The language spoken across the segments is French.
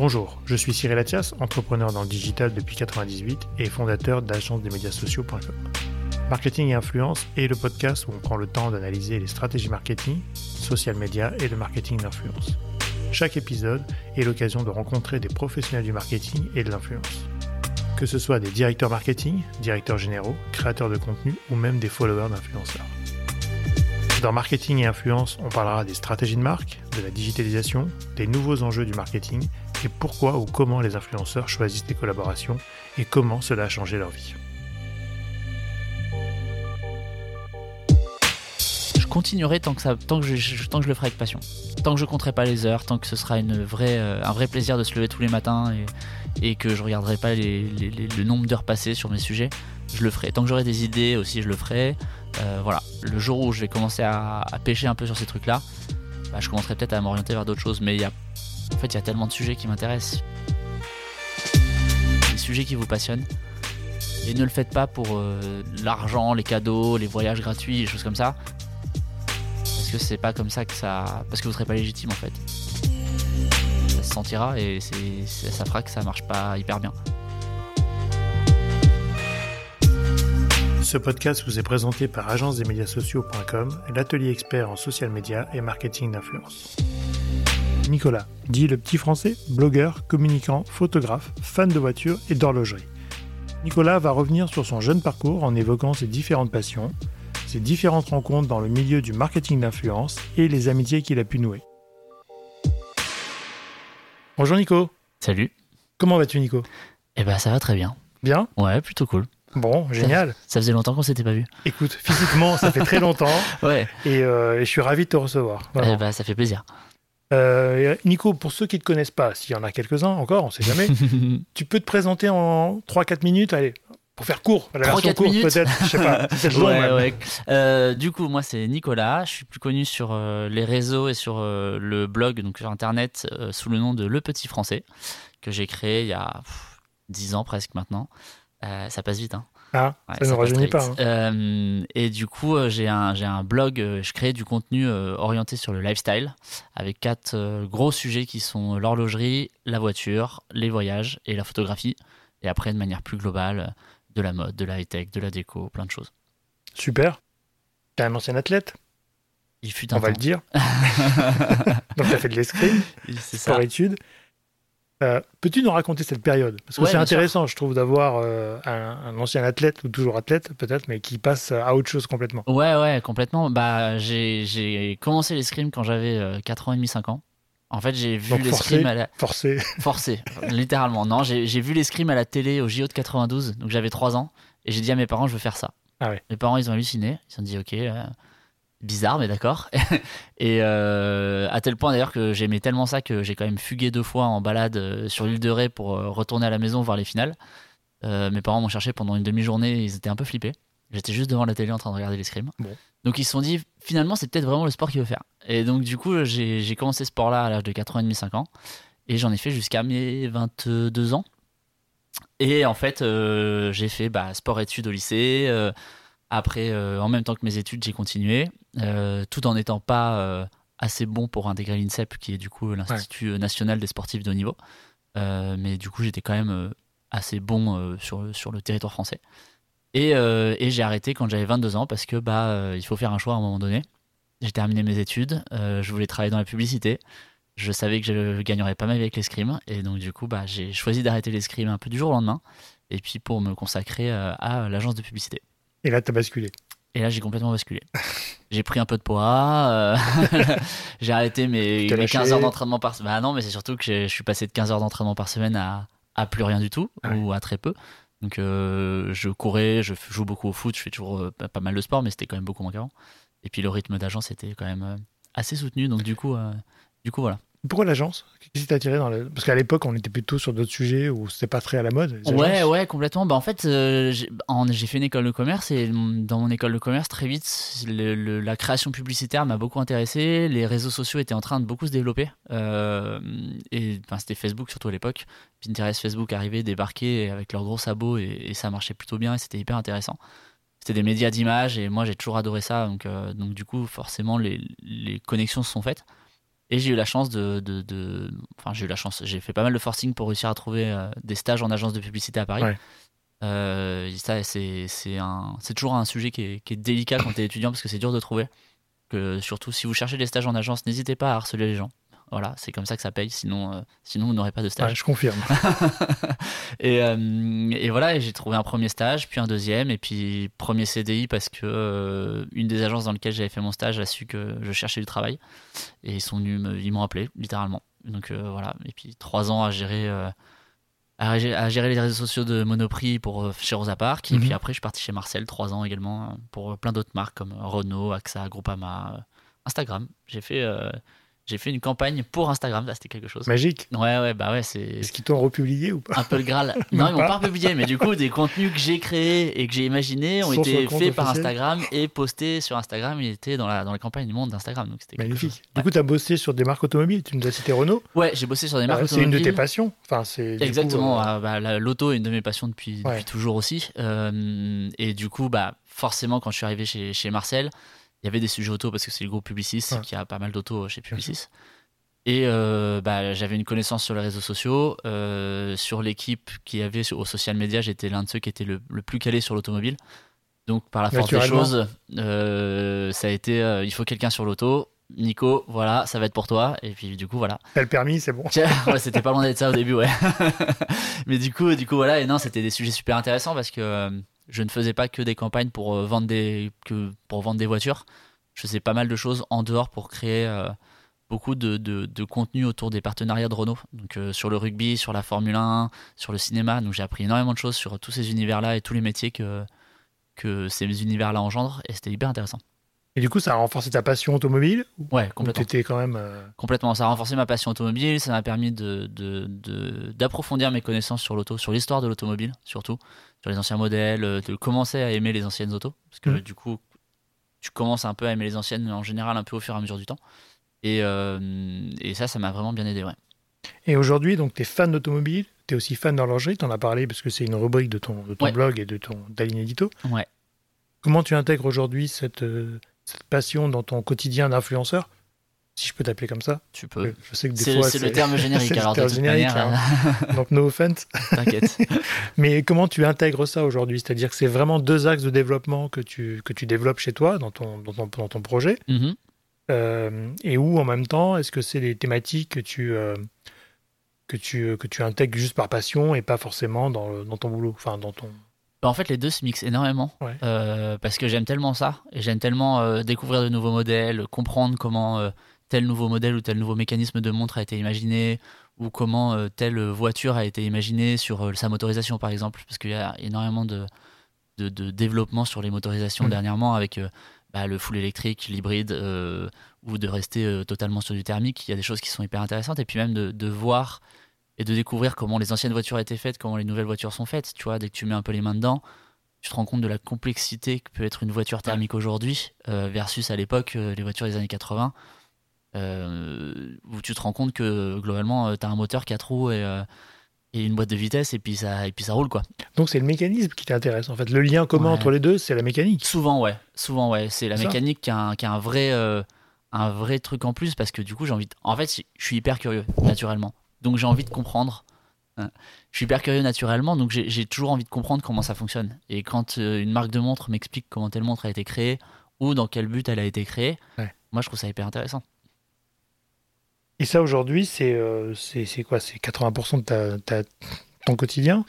Bonjour, je suis Cyril Athias, entrepreneur dans le digital depuis 98 et fondateur d'agence des médias sociaux.com. Marketing et influence est le podcast où on prend le temps d'analyser les stratégies marketing, social media et le marketing d'influence. Chaque épisode est l'occasion de rencontrer des professionnels du marketing et de l'influence. Que ce soit des directeurs marketing, directeurs généraux, créateurs de contenu ou même des followers d'influenceurs. Dans Marketing et Influence, on parlera des stratégies de marque, de la digitalisation, des nouveaux enjeux du marketing et pourquoi ou comment les influenceurs choisissent des collaborations et comment cela a changé leur vie. Je continuerai tant que, ça, tant, que je, le ferai avec passion. Tant que je compterai pas les heures, tant que ce sera euh, un vrai plaisir de se lever tous les matins et, que je regarderai pas le nombre d'heures passées sur mes sujets, je le ferai. Tant que j'aurai des idées aussi, je le ferai. Euh, voilà, le jour où je vais commencer à, pêcher un peu sur ces trucs-là, bah, je commencerai peut-être à m'orienter vers d'autres choses. Mais il y a, en fait, il y a tellement de sujets qui m'intéressent. Les sujets qui vous passionnent. Et ne le faites pas pour euh, l'argent, les cadeaux, les voyages gratuits, les choses comme ça. Parce que c'est pas comme ça que ça. Parce que vous serez pas légitime en fait. Ça se sentira et ça fera que ça marche pas hyper bien. Ce podcast vous est présenté par agence-des-médias-sociaux.com, l'atelier expert en social media et marketing d'influence. Nicolas, dit le petit français, blogueur, communicant, photographe, fan de voitures et d'horlogerie. Nicolas va revenir sur son jeune parcours en évoquant ses différentes passions, ses différentes rencontres dans le milieu du marketing d'influence et les amitiés qu'il a pu nouer. Bonjour Nico. Salut. Comment vas-tu Nico? Eh ben ça va très bien. Bien? Ouais, plutôt cool. Bon, génial. Ça, faisait longtemps qu'on s'était pas vu. Écoute, physiquement, ça fait très longtemps. ouais. Euh, et, je suis ravi de te recevoir. Eh ben, ça fait plaisir. Euh, Nico, pour ceux qui ne te connaissent pas, s'il y en a quelques-uns encore, on ne sait jamais, tu peux te présenter en 3-4 minutes, allez, pour faire court, la version courte peut-être, je sais pas, ouais, ouais. Euh, du coup, moi c'est Nicolas, je suis plus connu sur les réseaux et sur le blog, donc sur internet, sous le nom de Le Petit Français, que j'ai créé il y a 10 ans presque maintenant. Euh, ça passe vite. Hein. Ah, ça ne rajeunit pas. Hein. Euh, et du coup, euh, j'ai un, j'ai un blog, je crée du contenu orienté sur le lifestyle, avec quatre gros sujets qui sont l'horlogerie, la voiture, les voyages et la photographie. Et après, de manière plus globale, de la mode, de la high-tech, de la déco, plein de choses. Super. T'es un ancien athlète Il fut un On va le dire. Donc, tu as fait de l'escrime, sport-études. Euh, peux-tu nous raconter cette période? Parce que c'est intéressant, je trouve, d'avoir euh, un, ancien athlète, ou toujours athlète peut-être, mais qui passe à autre chose complètement. Ouais, ouais, complètement. Bah, j'ai commencé l'escrime quand j'avais 4 euh, ans et demi, 5 ans. En fait, j'ai vu l'escrime à la... Forcé. Forcé, littéralement. Non, j'ai vu l'escrime à la télé au JO de 92, donc j'avais 3 ans, et j'ai dit à mes parents, je veux faire ça. Ah ouais. Mes parents, ils ont halluciné. Ils se sont dit, ok, bizarre, mais d'accord. et euh, à tel point d'ailleurs que j'aimais tellement ça que j'ai quand même fugué deux fois en balade euh, sur l'île de Ré pour euh, retourner à la maison voir les finales. mes parents m'ont cherché pendant une demi-journée, ils étaient un peu flippés. J'étais juste devant la télé en train de regarder l'escrime. Bon. Donc ils se sont dit, finalement, c'est peut-être vraiment le sport qu'il veut faire. Et donc du coup, j'ai commencé ce sport-là à l'âge de 4 ans et demi, 5 ans. Et j'en ai fait jusqu'à mes 22 ans. Et en fait, j'ai fait bah, sport-études au lycée. Après, euh, en même temps que mes études, j'ai continué, euh, tout en n'étant pas euh, assez bon pour intégrer l'INSEP, qui est du coup l'Institut national des sportifs de haut niveau. mais du coup, j'étais quand même assez bon sur, sur le territoire français. Et, j'ai arrêté quand j'avais 22 ans parce que bah il faut faire un choix à un moment donné. J'ai terminé mes études, je voulais travailler dans la publicité. Je savais que je ne gagnerais pas mal avec l'escrime et donc du coup bah j'ai choisi d'arrêter l'escrime un peu du jour au lendemain et puis pour me consacrer à l'agence de publicité. Et là, tu as basculé. Et là, j'ai complètement basculé. j'ai pris un peu de poids. Euh, j'ai arrêté mes, 15 heures d'entraînement par semaine. Bah non, mais c'est surtout que je suis passé de 15 heures d'entraînement par semaine à, à, plus rien du tout, ou à très peu. Donc, euh, je courais, je joue beaucoup au foot, je fais toujours euh, pas mal de sport, mais c'était quand même beaucoup moins qu'avant. Et puis, le rythme d'agence était quand même assez soutenu. Donc, du coup, du coup voilà. Pourquoi l'agence Qu'est-ce qui t'a attiré. Parce qu'à l'époque, on était plutôt sur d'autres sujets où c'était pas très à la mode. Ouais, ouais, complètement. Bah, en fait, euh, j'ai fait une école de commerce et dans mon école de commerce, très vite, la création publicitaire m'a beaucoup intéressé. Les réseaux sociaux étaient en train de beaucoup se développer. Euh, et c'était Facebook surtout à l'époque. Pinterest, Facebook arrivaient, débarquaient avec leurs gros sabots et, ça marchait plutôt bien et c'était hyper intéressant. C'était des médias d'image et moi j'ai toujours adoré ça. Donc, euh, donc du coup, forcément, les connexions se sont faites. Et j'ai eu la chance de, de, de- enfin j'ai eu la chance, j'ai fait pas mal de forcing pour réussir à trouver euh, des stages en agence de publicité à Paris. Ouais. Euh, ça c'est c'est un, c'est toujours un sujet qui est, qui est délicat quand t'es étudiant parce que c'est dur de trouver. Que surtout si vous cherchez des stages en agence, n'hésitez pas à harceler les gens. Voilà, c'est comme ça que ça paye. Sinon, euh, sinon vous n'aurez pas de stage. Ouais, je confirme. Et, euh, et voilà, j'ai trouvé un premier stage, puis un deuxième, et puis premier CDI parce que euh, une des agences dans lesquelles j'avais fait mon stage a su que je cherchais du travail. Et ils sont venus, ils m'ont appelé, littéralement. Donc euh, voilà, et puis trois ans à gérer, à, gé- à gérer les réseaux sociaux de Monoprix pour, chez Rosa Parks. Et Mhm. puis après, je suis parti chez Marcel, trois ans également, pour plein d'autres marques comme Renault, AXA, Groupama, Instagram. J'ai fait, j'ai fait une campagne pour Instagram, là c'était quelque chose. Magique. Ouais, ouais, bah ouais, c'est Est-ce qu'ils t'ont republié ou pas un peu le Graal. Non, ils m'ont pas. republié, mais du coup, des contenus que j'ai créés et que j'ai imaginés ont été faits par. Instagram et postés sur Instagram. Ils étaient dans la, dans la campagne du monde d'Instagram. Donc c'était Magnifique. chose. Du coup, tu as bossé sur des marques automobiles. Tu nous as cité Renault. Ouais, j'ai bossé sur des marques Euh, c'est une de tes automobiles. passions. Enfin, c'est Exactement. euh, ah, bah, la- L'auto est une de mes passions depuis, toujours aussi. Euh, et du coup, bah, forcément, quand je suis arrivé chez, chez Marcel, il y avait des sujets auto parce que c'est le groupe Publicis Ouais. qui a pas mal d'auto chez Publicis. Et euh, bah, j'avais une connaissance sur les réseaux sociaux. euh, sur l'équipe qui avait sur- au social media, j'étais l'un de ceux qui était le, le plus calé sur l'automobile. Donc, par la force des choses, euh, ça a été euh, il faut quelqu'un sur l'auto. Nico, voilà, ça va être pour toi. Et puis, du coup, voilà. T'as le permis, c'est bon. Ouais, c'était pas loin d'être ça au début, ouais. Mais du coup, du coup, voilà, et non, c'était des sujets super intéressants parce que euh, je ne faisais pas que des campagnes pour euh, vendre des pour vendre des voitures. Je faisais pas mal de choses en dehors pour créer euh, beaucoup de contenu autour des partenariats de Renault. Donc euh, sur le rugby, sur la Formule 1, sur le cinéma. Donc j'ai appris énormément de choses sur tous ces univers-là et tous les métiers que que ces univers-là engendrent et c'était hyper intéressant. Et du coup, ça a renforcé ta passion automobile Ouais, Ou complètement. t'étais quand même. euh, Complètement, ça a renforcé ma passion automobile, ça m'a permis de, de- de- d'approfondir mes connaissances sur l'auto, sur l'histoire de l'automobile surtout, sur les anciens modèles, euh, de commencer à aimer les anciennes autos, parce que Mhm. du coup, tu commences un peu à aimer les anciennes en général un peu au fur et à mesure du temps. Et, euh, et ça, ça m'a vraiment bien aidé, ouais. Et aujourd'hui, donc, tu es fan d'automobile, tu es aussi fan d'horlogerie, tu en as parlé parce que c'est une rubrique de ton, de ton Ouais. blog et de ton ligne édito. Ouais. Comment tu intègres aujourd'hui cette, euh, cette passion dans ton quotidien d'influenceur Si je peux t'appeler comme ça. Tu peux. Je sais que des C'est, fois. c'est le terme générique, c'est le alors terme générique, manière, hein. Donc, no offense. t'inquiète. Mais comment tu intègres ça aujourd'hui? C'est-à-dire que c'est vraiment deux axes de développement que tu, que tu développes chez toi, dans ton, dans ton, dans ton projet, Mhm. euh, et où en même temps, est-ce que c'est des thématiques que tu, euh, que, tu, que tu intègres juste par passion et pas forcément dans, le- dans ton boulot enfin, dans ton... Bah, en fait, les deux se mixent énormément Ouais. euh, parce que j'aime tellement ça et j'aime tellement euh, découvrir de nouveaux modèles, comprendre comment euh, tel nouveau modèle ou tel nouveau mécanisme de montre a été imaginé ou comment telle voiture a été imaginée sur sa motorisation par exemple parce qu'il y a énormément de, de, de développement sur les motorisations Mm. dernièrement avec bah, le full électrique, l'hybride ou de rester totalement sur du thermique. Il y a des choses qui sont hyper intéressantes et puis même de, de voir et de découvrir comment les anciennes voitures étaient faites, comment les nouvelles voitures sont faites. Tu vois, dès que tu mets un peu les mains dedans, tu te rends compte de la complexité que peut être une voiture thermique aujourd'hui euh, versus à l'époque euh, les voitures des années 80, euh, où tu te rends compte que globalement tu as un moteur, quatre roues et, euh, et une boîte de vitesse et puis ça, et puis ça roule quoi. Donc c'est le mécanisme qui t'intéresse en fait. Le lien commun Ouais. entre les deux, c'est la mécanique. Souvent ouais, souvent ouais, c'est la Ça. mécanique qui a, un, qui a un vrai euh, un vrai truc en plus parce que du coup j'ai envie de... en fait je suis hyper curieux naturellement donc j'ai envie de comprendre Hein. je suis hyper curieux naturellement donc j'ai toujours envie de comprendre comment ça fonctionne et quand euh, une marque de montre m'explique comment telle montre a été créée ou dans quel but elle a été créée Ouais. moi je trouve ça hyper intéressant Et ça aujourd'hui, c'est euh, quoi? C'est 80% de ta, ta- ton quotidien?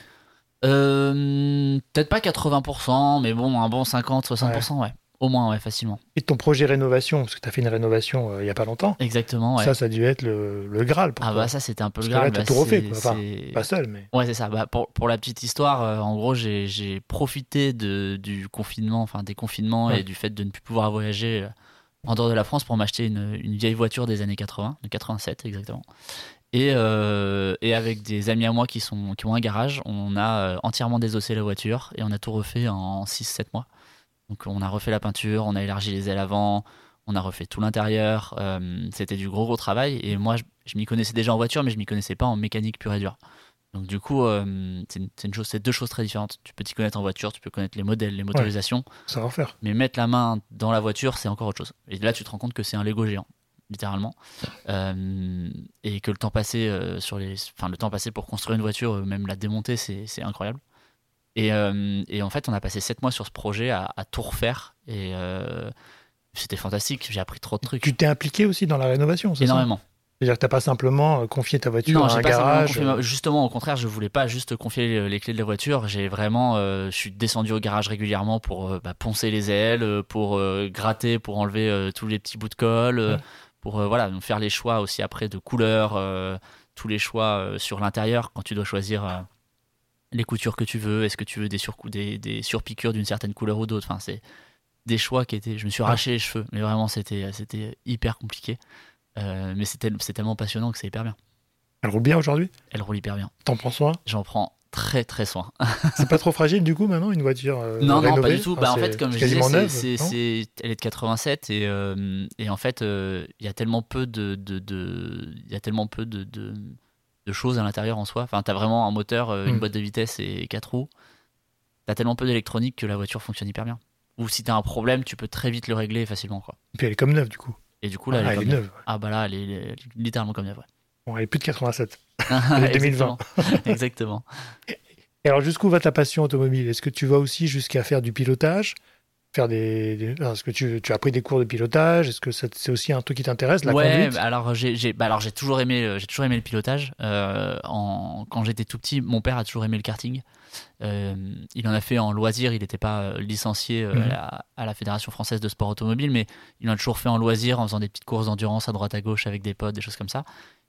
Euh, peut-être pas 80% mais bon un bon 50-60% ouais. Au moins ouais facilement Et ton projet rénovation, parce que tu as fait une rénovation euh, il y a pas longtemps, exactement ouais. ça, ça a dû être le, le Graal pour ah toi. bah ça c'était un peu Parce le t'as bah, tout refait, quoi. Enfin, Pas seul, mais. Ouais, c'est ça. Bah, pour, pour la petite histoire, euh, en gros, j'ai profité de, du confinement, enfin des confinements Ouais. et du fait de ne plus pouvoir voyager euh, en dehors de la France pour m'acheter une, une vieille voiture des années 80, de 87 exactement. Et, euh, et avec des amis à moi qui, sont, qui ont un garage, on a entièrement désossé la voiture et on a tout refait en 6-7 mois. Donc on a refait la peinture, on a élargi les ailes avant, on a refait tout l'intérieur. euh, C'était du gros gros travail et moi je, je m'y connaissais déjà en voiture, mais je m'y connaissais pas en mécanique pure et dure. Donc du coup, euh, c'est une, chose, c'est deux choses très différentes. Tu peux t'y connaître en voiture, tu peux connaître les modèles, les motorisations, Ça va faire. mais mettre la main dans la voiture, c'est encore autre chose. Et là, tu te rends compte que c'est un Lego géant. littéralement. Euh, et que le temps passé sur les, enfin le temps passé pour construire une voiture, même la démonter, c'est incroyable. Et, euh, et en fait, on a passé sept mois sur ce projet à, à tout refaire et euh, c'était fantastique. J'ai appris trop de trucs. Tu t'es impliqué aussi dans la rénovation, c'est ça? Énormément. C'est-à-dire que t'as pas simplement euh, confié ta voiture Non, à un pas garage. confié Justement, au contraire, je voulais pas juste confier les clés de la voiture. J'ai vraiment, euh, je suis descendu au garage régulièrement pour euh, bah, poncer les ailes, pour gratter, pour enlever tous les petits bouts de colle, Ouais. pour voilà, faire les choix aussi après de couleurs, tous les choix sur l'intérieur quand tu dois choisir les coutures que tu veux. Est-ce que tu veux des, des surpiqûres d'une certaine couleur ou d'autre Enfin, c'est des choix qui étaient. Je me suis arraché les cheveux, mais vraiment, c'était hyper compliqué. Euh, mais c'est tellement passionnant que c'est hyper bien. Elle roule bien aujourd'hui? Elle roule hyper bien. T'en prends soin? J'en prends très très soin. C'est pas trop fragile du coup maintenant une voiture euh, non, non, pas du tout. Enfin, Bah, en fait, comme je disais, c'est- elle est de 87 et, euh, et en fait, euh, il y a tellement peu de, de, de- il y a tellement peu de, de, de choses à l'intérieur en soi. Enfin, t'as vraiment un moteur, euh, une Mm. boîte de vitesse et quatre roues. T'as tellement peu d'électronique que la voiture fonctionne hyper bien. Ou si t'as un problème, tu peux très vite le régler facilement, quoi. Et puis elle est comme neuve du coup. Et du coup, là, Ah, elle est elle comme est neuve. Ah bah là, elle est, elle est littéralement comme neuve. ouais. Bon, elle est plus de 87. Elle est 2020. Exactement. Exactement. Et alors jusqu'où va ta passion automobile? Est-ce que tu vas aussi jusqu'à faire du pilotage? Faire des, Est-ce que tu, tu as pris des cours de pilotage? Est-ce que c'est aussi un truc qui t'intéresse la ouais, conduite? bah alors j'ai j'ai bah alors j'ai toujours aimé euh, j'ai toujours aimé le pilotage. Euh, en, quand j'étais tout petit, mon père a toujours aimé le karting. Euh, il en a fait en loisir. Il n'était pas licencié euh, Mhm. à, la, à la Fédération française de sport automobile, mais il en a toujours fait en loisir, en faisant des petites courses d'endurance à droite à gauche avec des potes, des choses comme ça.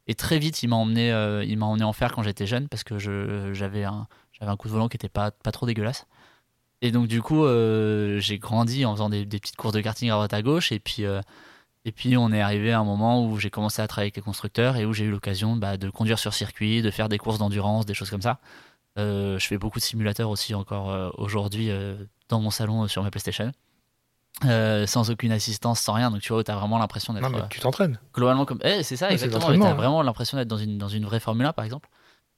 Et très vite, il m'a emmené, il m'a emmené en faire quand j'étais jeune parce que je j'avais un j'avais un coup de volant qui était pas pas trop dégueulasse. Et donc du coup, euh, j'ai grandi en faisant des, des petites courses de karting à droite à gauche et puis euh, et puis on est arrivé à un moment où j'ai commencé à travailler avec les constructeurs et où j'ai eu l'occasion bah, de conduire sur circuit, de faire des courses d'endurance, des choses comme ça. Euh, je fais beaucoup de simulateurs aussi encore aujourd'hui dans mon salon sur ma PlayStation. Sans aucune assistance, sans rien. Donc tu vois, tu as vraiment l'impression d'être Non, mais tu t'entraînes. globalement comme. Eh, c'est ça, Ouais, exactement. l'entraînement, Tu as hein. vraiment l'impression d'être dans une, dans une vraie Formule 1, par exemple.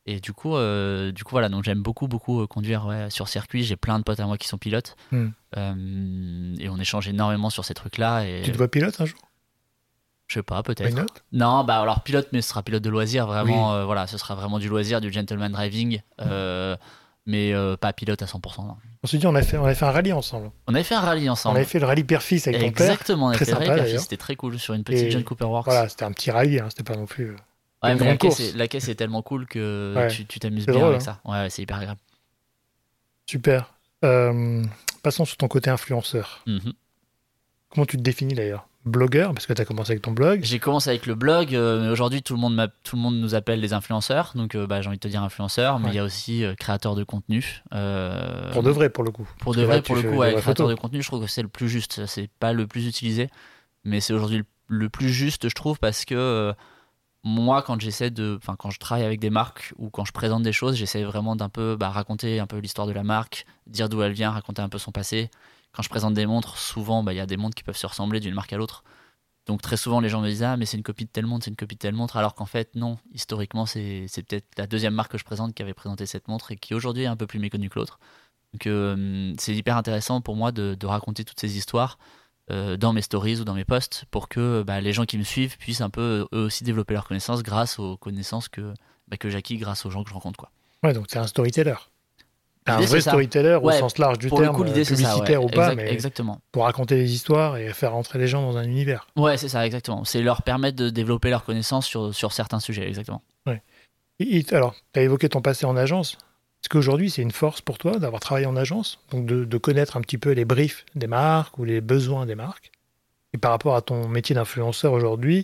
Et du coup, euh, du coup voilà, donc j'aime beaucoup, beaucoup euh, conduire ouais, sur circuit. J'ai plein de potes à moi qui sont pilotes. Hmm. Euh, et on échange énormément sur ces trucs-là. Et Tu te vois pilote un jour? Je sais pas, peut-être. Non, bah alors pilote, mais ce sera pilote de loisir, vraiment. euh, voilà, ce sera vraiment du loisir, du gentleman driving, mais pas pilote à 100%. non. On se dit, on a fait, on a fait un rallye ensemble. On avait fait un rallye On ensemble. avait fait le rallye père-fils avec ton père. Exactement, on a Très fait le rallye d'ailleurs. c'était très cool sur une petite Et John Cooper Works. Voilà, c'était un petit rallye, hein, c'était pas non plus. La caisse, est, la caisse est tellement cool que Ouais. tu t'amuses bien drôle, avec hein. ça. Ouais, c'est hyper agréable. Super. Euh, passons sur ton côté influenceur. Mhm. Comment tu te définis d'ailleurs? Blogueur, parce que tu as commencé avec ton blog. J'ai commencé avec le blog, euh, mais aujourd'hui tout le monde tout le monde nous appelle les influenceurs, donc euh, bah, j'ai envie de te dire influenceur, mais il y a aussi euh, créateur de contenu. Pour de vrai, pour le coup. Pour de vrai, là, pour le coup, des ouais, créateur de contenu, je trouve que c'est le plus juste. C'est pas le plus utilisé, mais c'est aujourd'hui le, le plus juste, je trouve, parce que moi, quand j'essaie de, enfin, quand je travaille avec des marques ou quand je présente des choses, j'essaie vraiment d'un peu bah, raconter un peu l'histoire de la marque, dire d'où elle vient, raconter un peu son passé. Quand je présente des montres, souvent, bah, il y a des montres qui peuvent se ressembler d'une marque à l'autre. Donc très souvent, les gens me disent ah mais c'est une copie de telle montre, c'est une copie de telle montre, alors qu'en fait non. Historiquement, c'est peut-être la deuxième marque que je présente qui avait présenté cette montre et qui aujourd'hui est un peu plus méconnue que l'autre. Donc euh, c'est hyper intéressant pour moi de raconter toutes ces histoires euh, dans mes stories ou dans mes posts pour que bah, les gens qui me suivent puissent un peu eux aussi développer leurs connaissances grâce aux connaissances que, bah, que j'acquis grâce aux gens que je rencontre. Quoi. Ouais, donc tu es un storyteller. Un vrai c'est storyteller au Ouais, sens large du pour le terme, coup, l'idée c'est ça. publicitaire ouais. ou pas, Exact- mais Exactement. pour raconter des histoires et faire rentrer les gens dans un univers. Ouais, c'est ça, exactement. C'est leur permettre de développer leurs connaissances sur, sur certains sujets, exactement. Et- alors, tu as évoqué ton passé en agence. Est-ce qu'aujourd'hui, c'est une force pour toi d'avoir travaillé en agence Donc de, connaître un petit peu les briefs des marques ou les besoins des marques Et par rapport à ton métier d'influenceur aujourd'hui,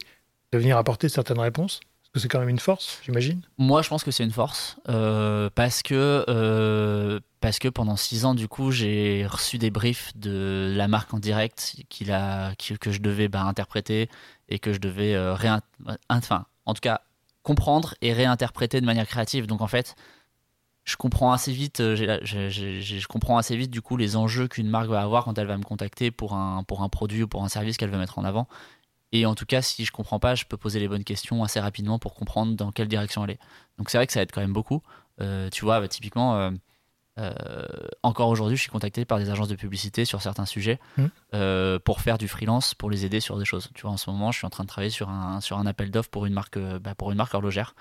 de venir apporter certaines réponses? Parce que c'est quand même une force, j'imagine? Moi, je pense que c'est une force euh, parce que euh, parce que pendant six ans, du coup, j'ai reçu des briefs de la marque en direct a, que je devais bah, interpréter et que je devais euh, enfin, en tout cas, comprendre et réinterpréter de manière créative. Donc, en fait, je comprends assez vite, euh, je comprends assez vite du coup les enjeux qu'une marque va avoir quand elle va me contacter pour un pour un produit ou pour un service qu'elle veut mettre en avant. Et en tout cas, si je comprends pas, je peux poser les bonnes questions assez rapidement pour comprendre dans quelle direction aller. Donc c'est vrai que ça aide quand même beaucoup. Euh, tu vois, bah, typiquement, euh, encore aujourd'hui, je suis contacté par des agences de publicité sur certains sujets Mm. euh, pour faire du freelance, pour les aider sur des choses. Tu vois, en ce moment, je suis en train de travailler sur un, sur un appel d'offres pour une marque, bah, pour une marque horlogère,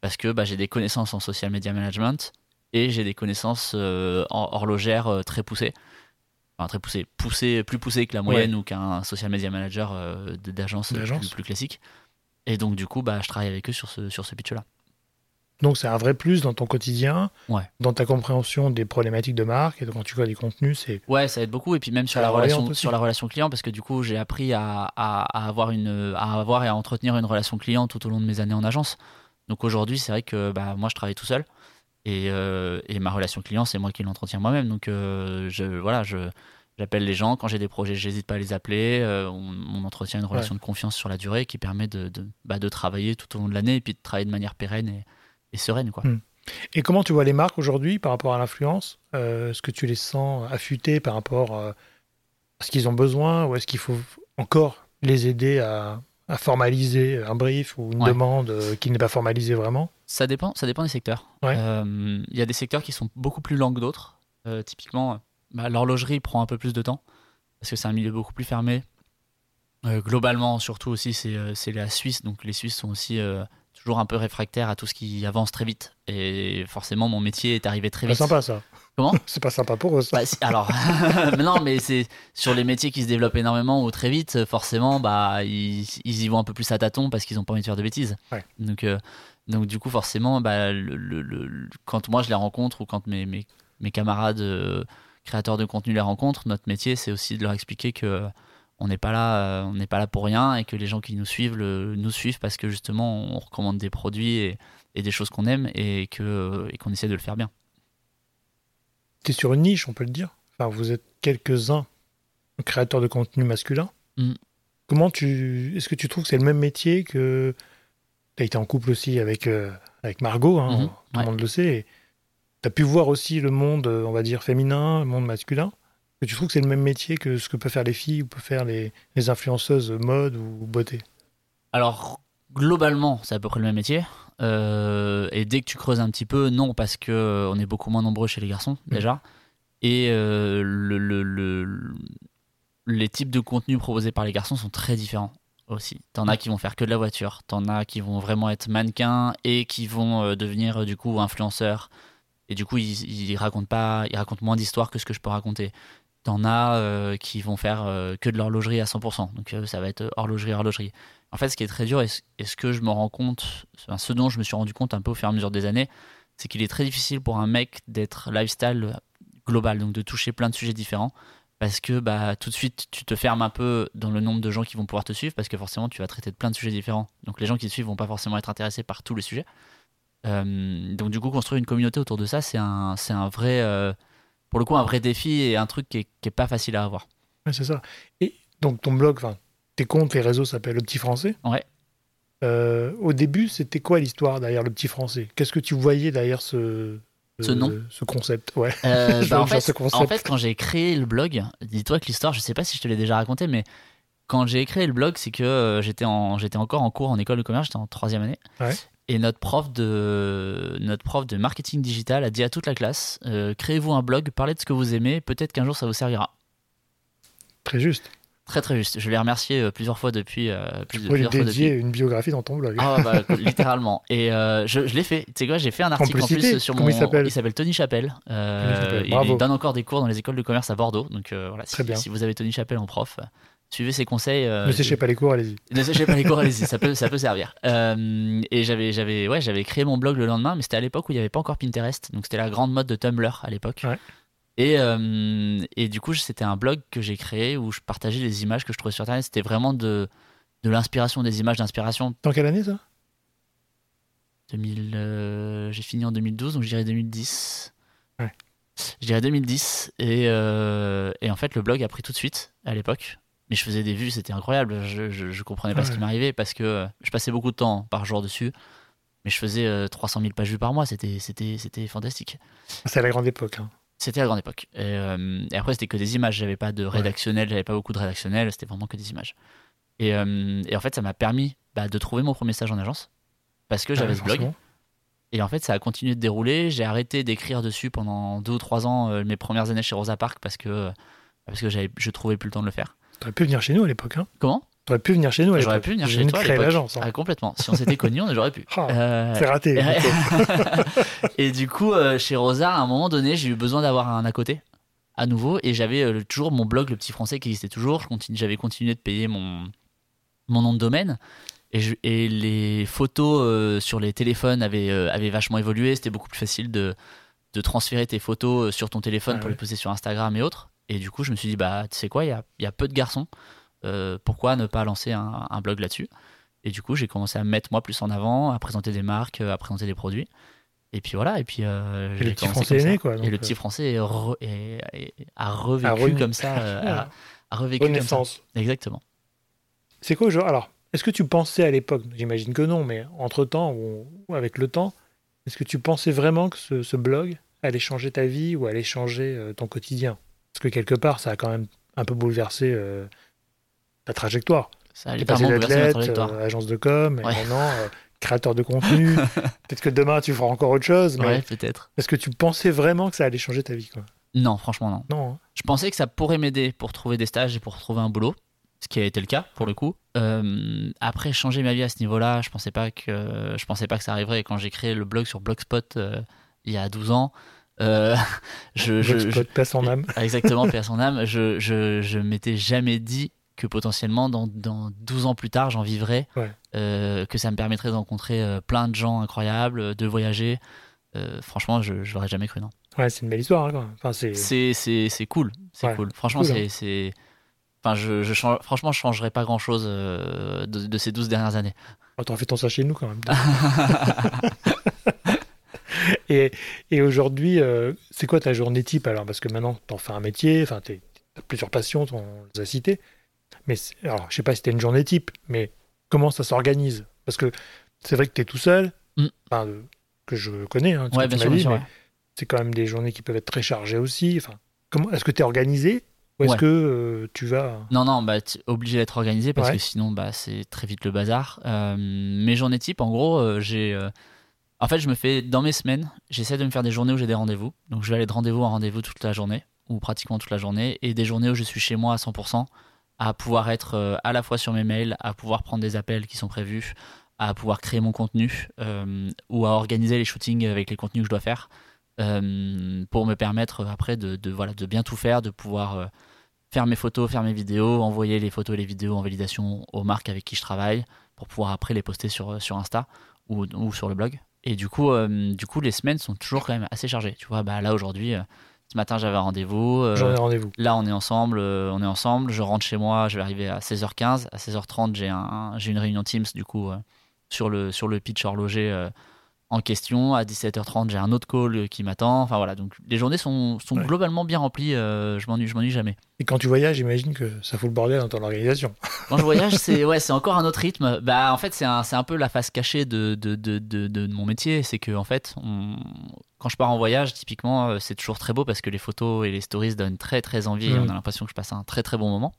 parce que bah, j'ai des connaissances en social media management et j'ai des connaissances euh, en horlogère euh, très poussées. Enfin, très poussées, poussées, plus poussées que la moyenne ou qu'un social media manager euh, d'agence plus, plus classique. Et donc, du coup, bah, je travaille avec eux sur ce, sur ce pitch-là. Donc c'est un vrai plus dans ton quotidien, Ouais. dans ta compréhension des problématiques de marque et quand tu crées du contenu, c'est Ouais, ça aide beaucoup. Et puis même sur la, relation, sur la relation client, parce que du coup, j'ai appris à, à- à avoir une, à avoir et à entretenir une relation client tout au long de mes années en agence. Donc aujourd'hui, c'est vrai que bah, moi, je travaille tout seul. Et, euh, et ma relation client, c'est moi qui l'entretiens moi-même. Donc euh, je, voilà, je, j'appelle les gens. Quand j'ai des projets, j'hésite pas à les appeler. Euh, on, on entretient une relation de confiance sur la durée qui permet de, de, bah, de travailler tout au long de l'année et puis de travailler de manière pérenne et, et sereine. Quoi. Mm. Et comment tu vois les marques aujourd'hui par rapport à l'influence? Est-ce que tu les sens affûtées par rapport à ce qu'ils ont besoin ou est-ce qu'il faut encore les aider à, à formaliser un brief ou une Ouais. demande euh, qui n'est pas formalisée vraiment? Ça dépend, ça dépend des secteurs. Ouais. Euh, Il y a des secteurs qui sont beaucoup plus lents que d'autres. Euh, typiquement, bah, l'horlogerie prend un peu plus de temps parce que c'est un milieu beaucoup plus fermé. Euh, globalement, surtout aussi, c'est c'est la Suisse. Donc les Suisses sont aussi toujours un peu réfractaires à tout ce qui avance très vite. Et forcément, mon métier est arrivé très vite. sympa ça. Comment C'est pas sympa pour eux ça. Bah, si- alors, mais non, mais c'est sur les métiers qui se développent énormément ou très vite, forcément, bah, ils, ils y vont un peu plus à tâtons parce qu'ils n'ont pas envie de faire de bêtises. Ouais. Donc, euh, donc, du coup, forcément, bah, le, le- le- quand moi je les rencontre ou quand mes, mes, mes camarades euh, créateurs de contenu les rencontrent, notre métier, c'est aussi de leur expliquer que on n'est pas là, euh, on n'est pas là pour rien et que les gens qui nous suivent le- nous suivent parce que justement, on recommande des produits et, et des choses qu'on aime et que et qu'on essaie de le faire bien. Tu es sur une niche, on peut le dire. Enfin, vous êtes quelques-uns créateurs de contenu masculin. Mm. Comment tu. Est-ce que tu trouves que c'est le même métier que. Tu as été en couple aussi avec, euh, avec Margot, hein, Mhm, tout ouais. le monde le sait. Tu as pu voir aussi le monde, euh, on va dire, féminin, le monde masculin. Est-ce que tu trouves que c'est le même métier que ce que peuvent faire les filles ou peuvent faire les, les influenceuses mode ou beauté? Alors, globalement, c'est à peu près le même métier. Euh, et dès que tu creuses un petit peu, non, parce que euh, on est beaucoup moins nombreux chez les garçons, Mm. déjà. Et euh, le, le- le- le- les types de contenus proposés par les garçons sont très différents aussi. T'en as qui vont faire que de la voiture, t'en as qui vont vraiment être mannequins et qui vont devenir du coup influenceurs. Et du coup, ils, ils racontent pas, ils racontent moins d'histoires que ce que je peux raconter. T'en as euh, qui vont faire que de l'horlogerie à 100%. Donc ça va être horlogerie, horlogerie. En fait, ce qui est très dur, et ce, que je me rends compte, ce dont je me suis rendu compte un peu au fur et à mesure des années, c'est qu'il est très difficile pour un mec d'être lifestyle global, donc de toucher plein de sujets différents, parce que bah, tout de suite, tu te fermes un peu dans le nombre de gens qui vont pouvoir te suivre, parce que forcément, tu vas traiter de plein de sujets différents. Donc les gens qui te suivent vont pas forcément être intéressés par tous les sujets. Euh, donc du coup, construire une communauté autour de ça, c'est un, c'est un vrai, euh, pour le coup, un vrai défi et un truc qui est, qui est pas facile à avoir. Ouais, c'est ça. Et donc ton blog, enfin, tes comptes, les réseaux s'appellent Le Petit Français. Ouais. Euh, au début, c'était quoi l'histoire derrière Le Petit Français? Qu'est-ce que tu voyais derrière ce, Ce nom? ce concept? Ouais. Euh, bah, en, veux dire fait, ce concept. en fait, quand j'ai créé le blog, dis-toi que l'histoire, je sais pas si je te l'ai déjà raconté, mais quand j'ai créé le blog, c'est que euh, j'étais en, j'étais encore en cours en école de commerce, j'étais en troisième année. Ouais. Et notre prof de, notre prof de marketing digital a dit à toute la classe, euh, créez-vous un blog, parlez de ce que vous aimez, peut-être qu'un jour ça vous servira. Très juste. Très très juste. Je l'ai remercié euh, plusieurs fois depuis. euh, plus, Tu pourrais lui plusieurs fois depuis. dédier une biographie dans ton blog. Ah bah, littéralement. Et euh, je, je l'ai fait. Tu sais quoi, j'ai fait un article en plus sur Comment mon. il s'appelle Il s'appelle Tony Chappelle. Euh, il- il donne encore des cours dans les écoles de commerce à Bordeaux. Donc euh, voilà, Très si, bien. si vous avez Tony Chappelle en prof, euh, suivez ses conseils. euh, ne séchez pas les cours, allez-y. ne séchez pas les cours, allez-y, ça peut, ça peut servir. Euh, et j'avais, j'avais, ouais, j'avais créé mon blog le lendemain, mais c'était à l'époque où il n'y avait pas encore Pinterest, donc c'était la grande mode de Tumblr à l'époque. Ouais. Et, euh, et du coup, c'était un blog que j'ai créé où je partageais les images que je trouvais sur Internet. C'était vraiment de, de l'inspiration, des images d'inspiration. Dans quelle année ça? 2000, euh, j'ai fini en 2012, donc je dirais 2010. Ouais. Je dirais 2010. Et, euh, et en fait, le blog a pris tout de suite à l'époque. Mais je faisais des vues, c'était incroyable. Je, je, je comprenais pas ce qui m'arrivait parce que euh, je passais beaucoup de temps par jour dessus. Mais je faisais euh, 300 000 pages vues par mois. C'était, c'était, c'était fantastique. C'est la grande époque. hein. C'était la grande époque. Et, euh, et après, c'était que des images. J'avais pas de rédactionnel, j'avais pas beaucoup de rédactionnel. C'était vraiment que des images. Et, euh, et en fait, ça m'a permis bah, de trouver mon premier stage en agence parce que j'avais Ouais, ce blog. Et en fait, ça a continué de dérouler. J'ai arrêté d'écrire dessus pendant deux ou trois ans, euh, mes premières années chez Rosa Parks, parce que, parce que j'avais, je trouvais plus le temps de le faire. T'aurais pu venir chez nous à l'époque. Hein Comment? T'aurais pu venir chez nous J'aurais pu venir chez toi créer l'agence. hein. Ah, complètement. Si on s'était connus, on aurait pu. Ah, Euh, C'est raté. et, du coup, euh, chez Rosa, à un moment donné, j'ai eu besoin d'avoir un à côté, à nouveau, et j'avais euh, toujours mon blog, le petit français, qui existait toujours. J'avais continué de payer mon, mon nom de domaine. Et, je- et les photos sur les téléphones avaient, avaient vachement évolué. C'était beaucoup plus facile de, de transférer tes photos sur ton téléphone Ah pour les poster sur Instagram et autres. Et du coup, je me suis dit, bah, tu sais quoi, il y a, il y a peu de garçons. Euh, pourquoi ne pas lancer un, un blog là-dessus? Et du coup, j'ai commencé à me mettre moi plus en avant, à présenter des marques, euh, à présenter des produits. Et puis voilà, et puis euh, Et le petit commencé français est né, quoi, Et le euh. petit français est re- est- est- a revécu A comme ça, euh, a, a revécu comme ça. Exactement. C'est quoi aujourd'hui? Alors, est-ce que tu pensais à l'époque, j'imagine que non, mais entre-temps ou, ou avec le temps, est-ce que tu pensais vraiment que ce, ce blog allait changer ta vie ou allait changer euh, ton quotidien? Parce que quelque part, ça a quand même un peu bouleversé euh, ta trajectoire. Ça a T'es littéralement passé d'athlète, euh, agence de com, et Ouais. maintenant euh, créateur de contenu. Peut-être que demain, tu feras encore autre chose, mais Ouais, peut-être. est-ce que tu pensais vraiment que ça allait changer ta vie quoi? Non, franchement, non. Non. hein. Je pensais que ça pourrait m'aider pour trouver des stages et pour trouver un boulot, ce qui a été le cas pour le coup. Euh, après, changer ma vie à ce niveau-là, je pensais pas que je pensais pas que ça arriverait. Quand j'ai créé le blog sur Blogspot euh, il y a 12 ans, euh, je, je, Blogspot, je- passe en âme. exactement, paix son âme, je, je, je m'étais jamais dit que potentiellement dans, dans 12 ans plus tard j'en vivrais, Ouais. euh, que ça me permettrait de rencontrer euh, plein de gens incroyables, de voyager. Euh, franchement, je, je l'aurais jamais cru, non. Ouais, c'est une belle histoire. hein. Enfin, c'est... C'est, c'est, c'est cool, c'est Ouais, cool. Franchement, cool, hein. c'est... Enfin, je, je change- franchement, je changerais pas grand chose de, de ces 12 dernières années. Oh, T'aurais fait ton ça chez nous quand même. et et aujourd'hui, euh, c'est quoi ta journée type alors? Parce que maintenant, t'en fais un métier, enfin, t'as plusieurs passions, on les a citées. Mais alors, je sais pas si t'as une journée type, mais comment ça s'organise? Parce que c'est vrai que t'es tout seul, Mm. enfin, de- que je connais, hein, Ouais, tu c'est quand même des journées qui peuvent être très chargées aussi. Enfin, comment Est-ce que t'es organisé ou est-ce Ouais. que euh, tu vas Non, non, bah, t- obligé d'être organisé parce Ouais. que sinon, bah, c'est très vite le bazar. Euh, mes journées type, en gros, euh, j'ai. euh, En fait, je me fais dans mes semaines, j'essaie de me faire des journées où j'ai des rendez-vous. Donc, je vais aller de rendez-vous en rendez-vous toute la journée, ou pratiquement toute la journée, et des journées où je suis chez moi à 100%, à pouvoir être euh, à la fois sur mes mails, à pouvoir prendre des appels qui sont prévus, à pouvoir créer mon contenu, euh, ou à organiser les shootings avec les contenus que je dois faire, euh, pour me permettre après de, voilà, de bien tout faire, de pouvoir. faire mes photos, faire mes vidéos, envoyer les photos et les vidéos en validation aux marques avec qui je travaille pour pouvoir après les poster sur, sur Insta ou, ou sur le blog. Et du coup, du coup, les semaines sont toujours quand même assez chargées. Tu vois, bah là aujourd'hui, ce matin j'avais un rendez-vous. euh, J'en ai rendez-vous. Là, on est ensemble, euh, on est ensemble. Je rentre chez moi, je vais arriver à 16h15. À 16h30, j'ai un, une réunion Teams du coup euh, sur le sur le pitch horloger en question. À 17h30, j'ai un autre call euh, qui m'attend. Enfin voilà, donc les journées sont, sont Ouais. globalement bien remplies. euh, je m'ennuie, je m'ennuie jamais. Et quand tu voyages, j'imagine que ça fout le bordel dans ton organisation. Quand je voyage, c'est ouais, c'est encore un autre rythme. Bah, en fait, c'est un, un peu la face cachée de, de, de, de, mon métier. C'est que en fait, on- quand je pars en voyage, typiquement, euh, c'est toujours très beau parce que les photos et les stories donnent très très envie. et Mm. On a l'impression que je passe un très très bon moment.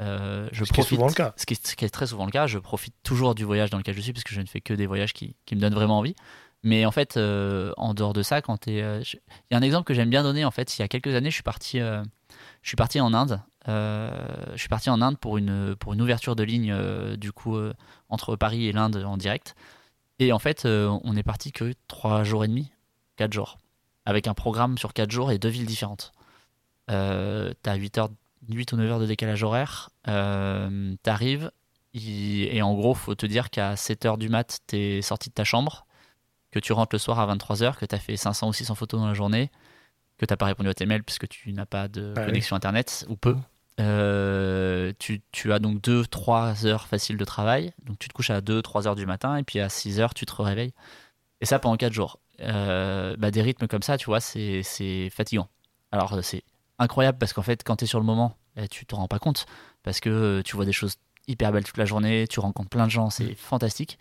Euh, je Ce qui est profite, souvent le cas. Ce qui, est, ce qui est très souvent le cas. Je profite toujours du voyage dans lequel je suis parce que je ne fais que des voyages qui, qui me donnent vraiment envie. Mais en fait, euh, en dehors de ça, quand t'es, euh, je- il y a un exemple que j'aime bien donner. En fait, il y a quelques années, je suis parti, je suis parti en Inde. Je suis parti en Inde pour une, pour une ouverture de ligne du coup entre Paris et l'Inde en direct. Et en fait, on est parti que 3 jours et demi, 4 jours, avec un programme sur 4 jours et deux villes différentes. Euh, T'as 8, heures, 8 ou 9 heures de décalage horaire, euh, t'arrives, et en gros, faut te dire qu'à 7 heures du mat, t'es sorti de ta chambre, que tu rentres le soir à 23 heures, que t'as fait 500 ou 600 photos dans la journée, que t'as pas répondu à tes mails puisque tu n'as pas de Ah oui. connexion internet, ou peu. Euh, tu, tu as donc 2-3 heures faciles de travail. Donc tu te couches à 2-3 heures du matin et puis à 6 heures tu te réveilles. Et ça pendant 4 jours. Euh, bah, des rythmes comme ça, tu vois, c'est fatigant. Alors c'est incroyable parce qu'en fait, quand tu es sur le moment, eh, tu te rends pas compte parce que euh, tu vois des choses hyper belles toute la journée, tu rencontres plein de gens, c'est fantastique.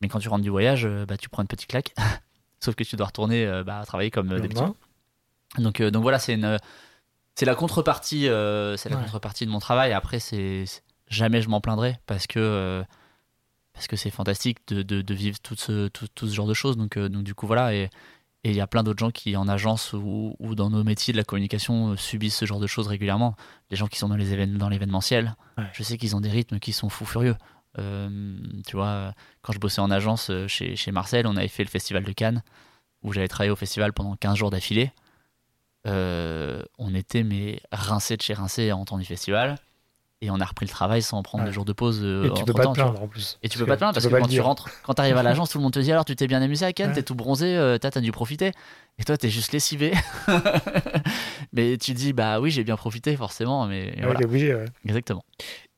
Mais quand tu rentres du voyage, euh, bah, tu prends une petite claque. Sauf que tu dois retourner euh, bah, travailler comme d'habitude. Donc, donc voilà, c'est une, c'est la contrepartie, c'est la Ouais. contrepartie de mon travail. Après, c'est jamais je m'en plaindrai parce que parce que c'est fantastique de, de, de vivre tout ce, tout, tout ce genre de choses. Donc, euh, donc du coup, voilà. Et et il y a plein d'autres gens qui, en agence ou, ou, dans nos métiers de la communication, euh, subissent ce genre de choses régulièrement. Les gens qui sont dans les événements, dans l'événementiel, Ouais. je sais qu'ils ont des rythmes qui sont fous furieux. Euh, tu vois, quand je bossais en agence euh, chez, chez Marcel, on avait fait le festival de Cannes, où j'avais travaillé au festival pendant 15 jours d'affilée. Euh, on était mais rincé de chez rincé en temps du festival. Et on a repris le travail sans prendre Ouais. de jours de pause. euh, Et tu peux pas entre-temps, te plaindre en plus. Et tu peux pas te plaindre parce que quand tu rentres, quand tu arrives à l'agence, tout le monde te dit alors tu t'es bien amusé à Cannes, Ouais. t'es tout bronzé, euh, t'as t'as dû profiter. Et toi t'es juste lessivé. mais tu dis bah oui j'ai bien profité forcément, mais Ouais, voilà. obligé. Exactement.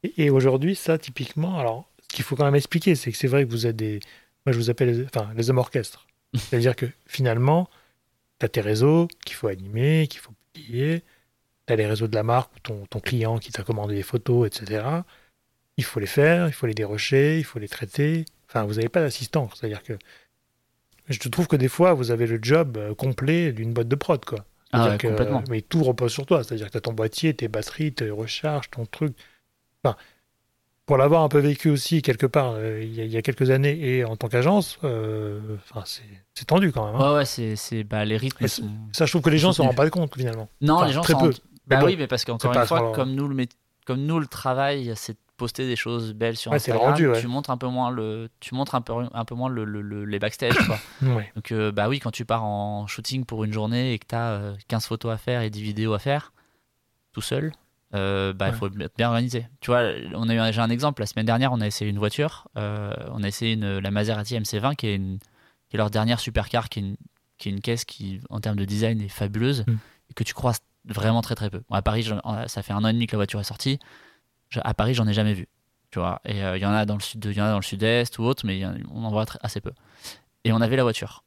Et, et aujourd'hui, ça, typiquement, alors, ce qu'il faut quand même expliquer, c'est que c'est vrai que vous êtes des. Moi, je vous appelle les, enfin, les hommes orchestres. C'est-à-dire que finalement, tu as tes réseaux qu'il faut animer, qu'il faut publier. Tu as les réseaux de la marque ton, ton client qui t'a commandé des photos, etc. Il faut les faire, il faut les dérocher, il faut les traiter. Enfin, vous n'avez pas d'assistant. C'est-à-dire que. Je trouve que des fois, vous avez le job euh, complet d'une boîte de prod, quoi. Ah C'est-à-dire ouais, que, complètement. Mais tout repose sur toi. C'est-à-dire que tu as ton boîtier, tes batteries, tes recharges, ton truc. Enfin, pour l'avoir un peu vécu aussi quelque part euh, il y, a- il y a quelques années et en tant qu'agence, euh, c'est tendu quand même. hein. Ouais ouais c'est bah les rythmes sont. Ça, je trouve que les gens ne se soutenu. rendent pas compte finalement. Non enfin, les gens très s'en peu. rendent- Bah bon, oui mais parce qu'encore une fois comme nous le comme nous le travail c'est de poster des choses belles sur Ouais, Instagram. rendu, ouais. Tu montres un peu moins le tu montres un peu un peu moins le, le- le- les backstage quoi. Ouais. Donc, euh, bah oui, quand tu pars en shooting pour une journée et que tu as 15 photos à faire et 10 vidéos à faire, tout seul, euh, bah, il faut bien organisé. Tu vois, on a eu j'ai un exemple. La semaine dernière, on a essayé une voiture. euh, on a essayé une, la Maserati MC20, qui est, une- qui est leur dernière supercar, qui est, une, qui est une caisse qui, en termes de design, est fabuleuse Mm. et que tu croises vraiment très très peu. À Paris, ça fait un an et demi que la voiture est sortie. À Paris, j'en ai jamais vu. Tu vois, et euh, il y en a dans le sud, il y en a dans le sud-est ou autre, mais on en voit très- assez peu. Et on avait la voiture.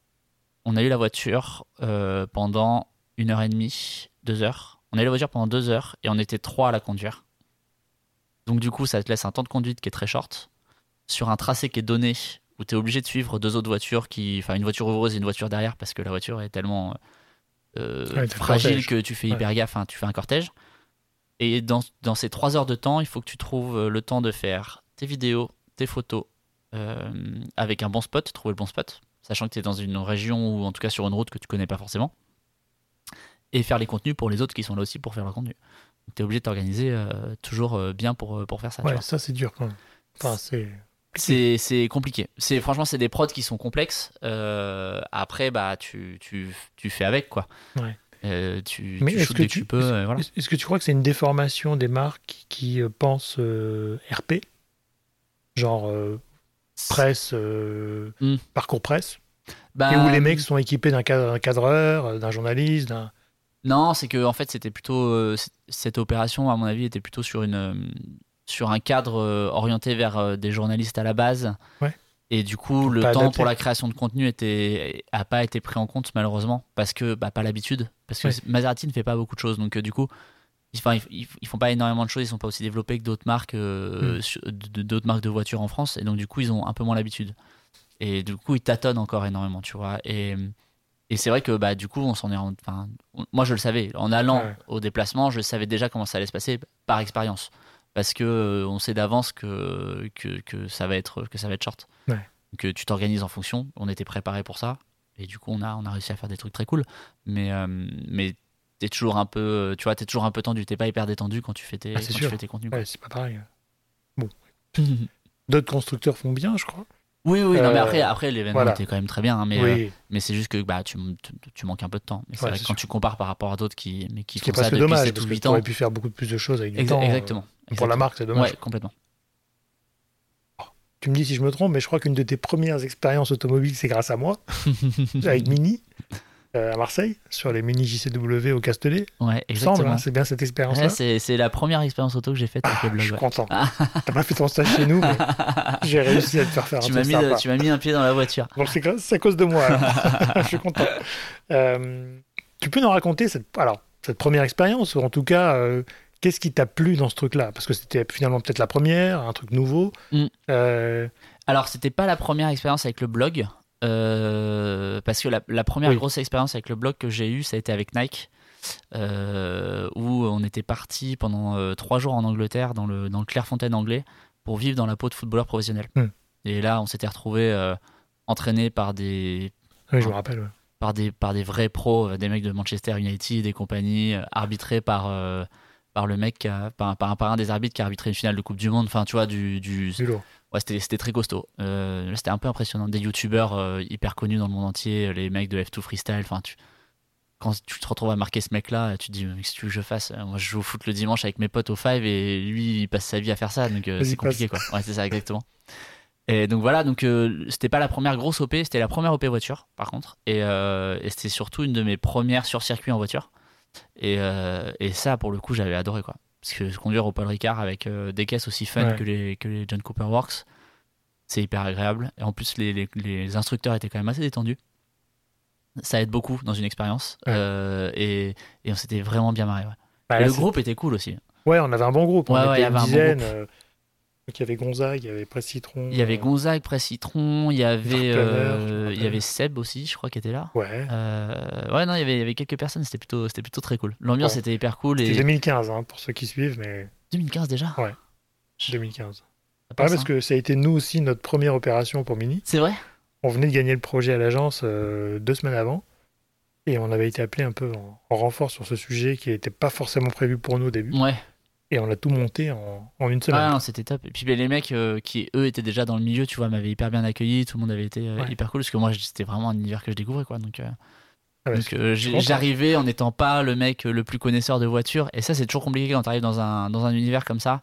On a eu la voiture euh, pendant une heure et demie, deux heures. On a eu la voiture pendant deux heures et on était trois à la conduire. Donc du coup, ça te laisse un temps de conduite qui est très short sur un tracé qui est donné où tu es obligé de suivre deux autres voitures qui, enfin une voiture ouvreuse et une voiture derrière parce que la voiture est tellement euh, Ouais, fragile que tu fais Ouais. hyper gaffe. hein, tu fais un cortège. Et dans, dans ces trois heures de temps, il faut que tu trouves euh, le temps de faire tes vidéos, tes photos, euh, avec un bon spot, trouver le bon spot, sachant que tu es dans une région ou en tout cas sur une route que tu connais pas forcément, et faire les contenus pour les autres qui sont là aussi pour faire leur contenu. Tu es obligé de t'organiser euh, toujours bien pour, pour faire ça. Ouais, ça c'est dur quand même. Enfin, c'est. C'est c'est compliqué. C'est franchement c'est des prods qui sont complexes. Euh, après bah tu, tu, tu fais avec quoi. Ouais. Euh, tu Mais tu est-ce shootes que tu- peux. euh, voilà. Est-ce est-ce que tu crois que c'est une déformation des marques qui, euh, pensent euh, RP Genre euh, presse, euh, Hmm. parcours presse? Bah, Et où les mecs sont équipés d'un cadre- d'un cadreur, euh, d'un journaliste, d'un. Non, c'est que en fait c'était plutôt euh, cette opération à mon avis était plutôt sur une euh, sur un cadre euh, orienté vers euh, des journalistes à la base. Ouais. Et du coup, le temps adapté. pour la création de contenu était a pas été pris en compte malheureusement parce que bah, pas l'habitude parce que Ouais. Maserati ne fait pas beaucoup de choses donc euh, du coup ils, ils, font pas énormément de choses, ils sont pas aussi développés que d'autres marques euh, Mm. d'autres marques de voitures en France et donc du coup ils ont un peu moins l'habitude. Et du coup ils tâtonnent encore énormément, tu vois. Et et c'est vrai que bah du coup on s'en est rendu- enfin moi je le savais en allant Ouais. au déplacement, je savais déjà comment ça allait se passer par expérience parce que euh, on sait d'avance que, que que ça va être que ça va être short. Ouais. Que tu t'organises en fonction, on était préparé pour ça et du coup on a on a réussi à faire des trucs très cool mais euh, mais t'es toujours un peu tu vois t'es toujours un peu tendu t'es pas hyper détendu quand tu fais tes, Ah, quand tu fais tes contenus. Ouais, c'est pas pareil. Bon. D'autres constructeurs font bien, je crois. Oui oui non mais Euh, après après l'événement voilà. était quand même très bien hein, mais euh, mais c'est juste que bah tu, tu, tu manques un peu de temps mais c'est Ouais, vrai que quand sûr. tu compares par rapport à d'autres qui mais qui Ce qui est font ça depuis dommage, 7 parce ou que 8 tu ans aurais pu faire beaucoup plus de choses avec du Exa- temps. euh, exactement Pour la marque, c'est dommage. ouais complètement Tu me dis si je me trompe, mais je crois qu'une de tes premières expériences automobiles, c'est grâce à moi, avec Mini, à Marseille, sur les Mini JCW au Castellet. ouais exactement hein, c'est bien cette expérience-là. Ouais, c'est la première expérience auto que j'ai faite avec Ah, le je blog suis ouais. content. T'as pas fait ton stage chez nous, mais j'ai réussi à te faire faire un tu m'as truc mis sympa. tu m'as mis un pied dans la voiture c'est à cause de moi. je suis content. Euh, tu peux nous raconter cette, alors, cette première expérience, ou en tout cas, euh, qu'est-ce qui t'a plu dans ce truc-là? Parce que c'était finalement peut-être la première, un truc nouveau. Mm. Euh, Alors, c'était pas la première expérience avec le blog, euh, parce que la, la première Oui. grosse expérience avec le blog que j'ai eue, ça a été avec Nike, euh, où on était parti pendant euh, trois jours en Angleterre, dans le, dans le Clairefontaine anglais, pour vivre dans la peau de footballeur professionnel. Hmm. Et là, on s'était retrouvé euh, entraîné par des Oui, je me rappelle. ouais. par des par des vrais pros, des mecs de Manchester United et compagnie, arbitrés par par le mec, qui a- par, par, par un des arbitres qui a arbitré une finale de Coupe du Monde. Enfin, tu vois, du, du Du lourd. Ouais, c'était c'était très costaud. Euh, là, c'était un peu impressionnant. Des youtubeurs euh, hyper connus dans le monde entier, les mecs de F2 Freestyle. Enfin, tu quand tu te retrouves à marquer ce mec-là, tu te dis, mais qu'est-ce que tu veux que je fasse? Moi, je joue au foot le dimanche avec mes potes au five et lui, il passe sa vie à faire ça, donc euh, c'est compliqué, passe. quoi. Ouais, c'est ça, exactement. Et donc voilà, donc euh, c'était pas la première grosse OP, c'était la première OP voiture, par contre. Et, euh, et c'était surtout une de mes premières sur circuit en voiture. Et, euh, et ça, pour le coup, j'avais adoré, quoi. Parce que conduire au Paul Ricard avec euh, des caisses aussi fun Ouais. que, les, que les John Cooper Works, c'est hyper agréable. Et en plus, les, les, les instructeurs étaient quand même assez détendus. Ça aide beaucoup dans une expérience. Ouais. Euh, et, et on s'était vraiment bien marré. Ouais. Bah, là, le groupe était cool aussi. Ouais, on avait un bon groupe. On Ouais, était une bon dizaine. Donc, il y avait Gonzague, il y avait Presse Citron. Il y avait euh, Gonzague, Presse Citron, il y avait, euh, il y avait Seb aussi, je crois, qui était là. Ouais. Euh, ouais, non, il y avait, il y avait quelques personnes, c'était plutôt, c'était plutôt très cool. L'ambiance Bon. était hyper cool. C'était Et... 2015, hein, pour ceux qui suivent, mais 2015 déjà? Ouais. Je- 2015. ça Ouais, parce hein. que ça a été nous aussi notre première opération pour Mini. C'est vrai? On venait de gagner le projet à l'agence euh, deux semaines avant. Et on avait été appelé un peu en, en renfort sur ce sujet qui n'était pas forcément prévu pour nous au début. Ouais. Et on a tout monté en, en une semaine. Ah non, c'était top. Et puis ben, les mecs euh, qui, eux, étaient déjà dans le milieu, tu vois, m'avaient hyper bien accueilli. Tout le monde avait été euh, Ouais. hyper cool. Parce que moi, c'était vraiment un univers que je découvrais, quoi. Donc, euh, Ah ouais, donc, euh, j'arrivais en n'étant pas le mec le plus connaisseur de voitures. Et ça, c'est toujours compliqué quand tu arrives dans un, dans un univers comme ça.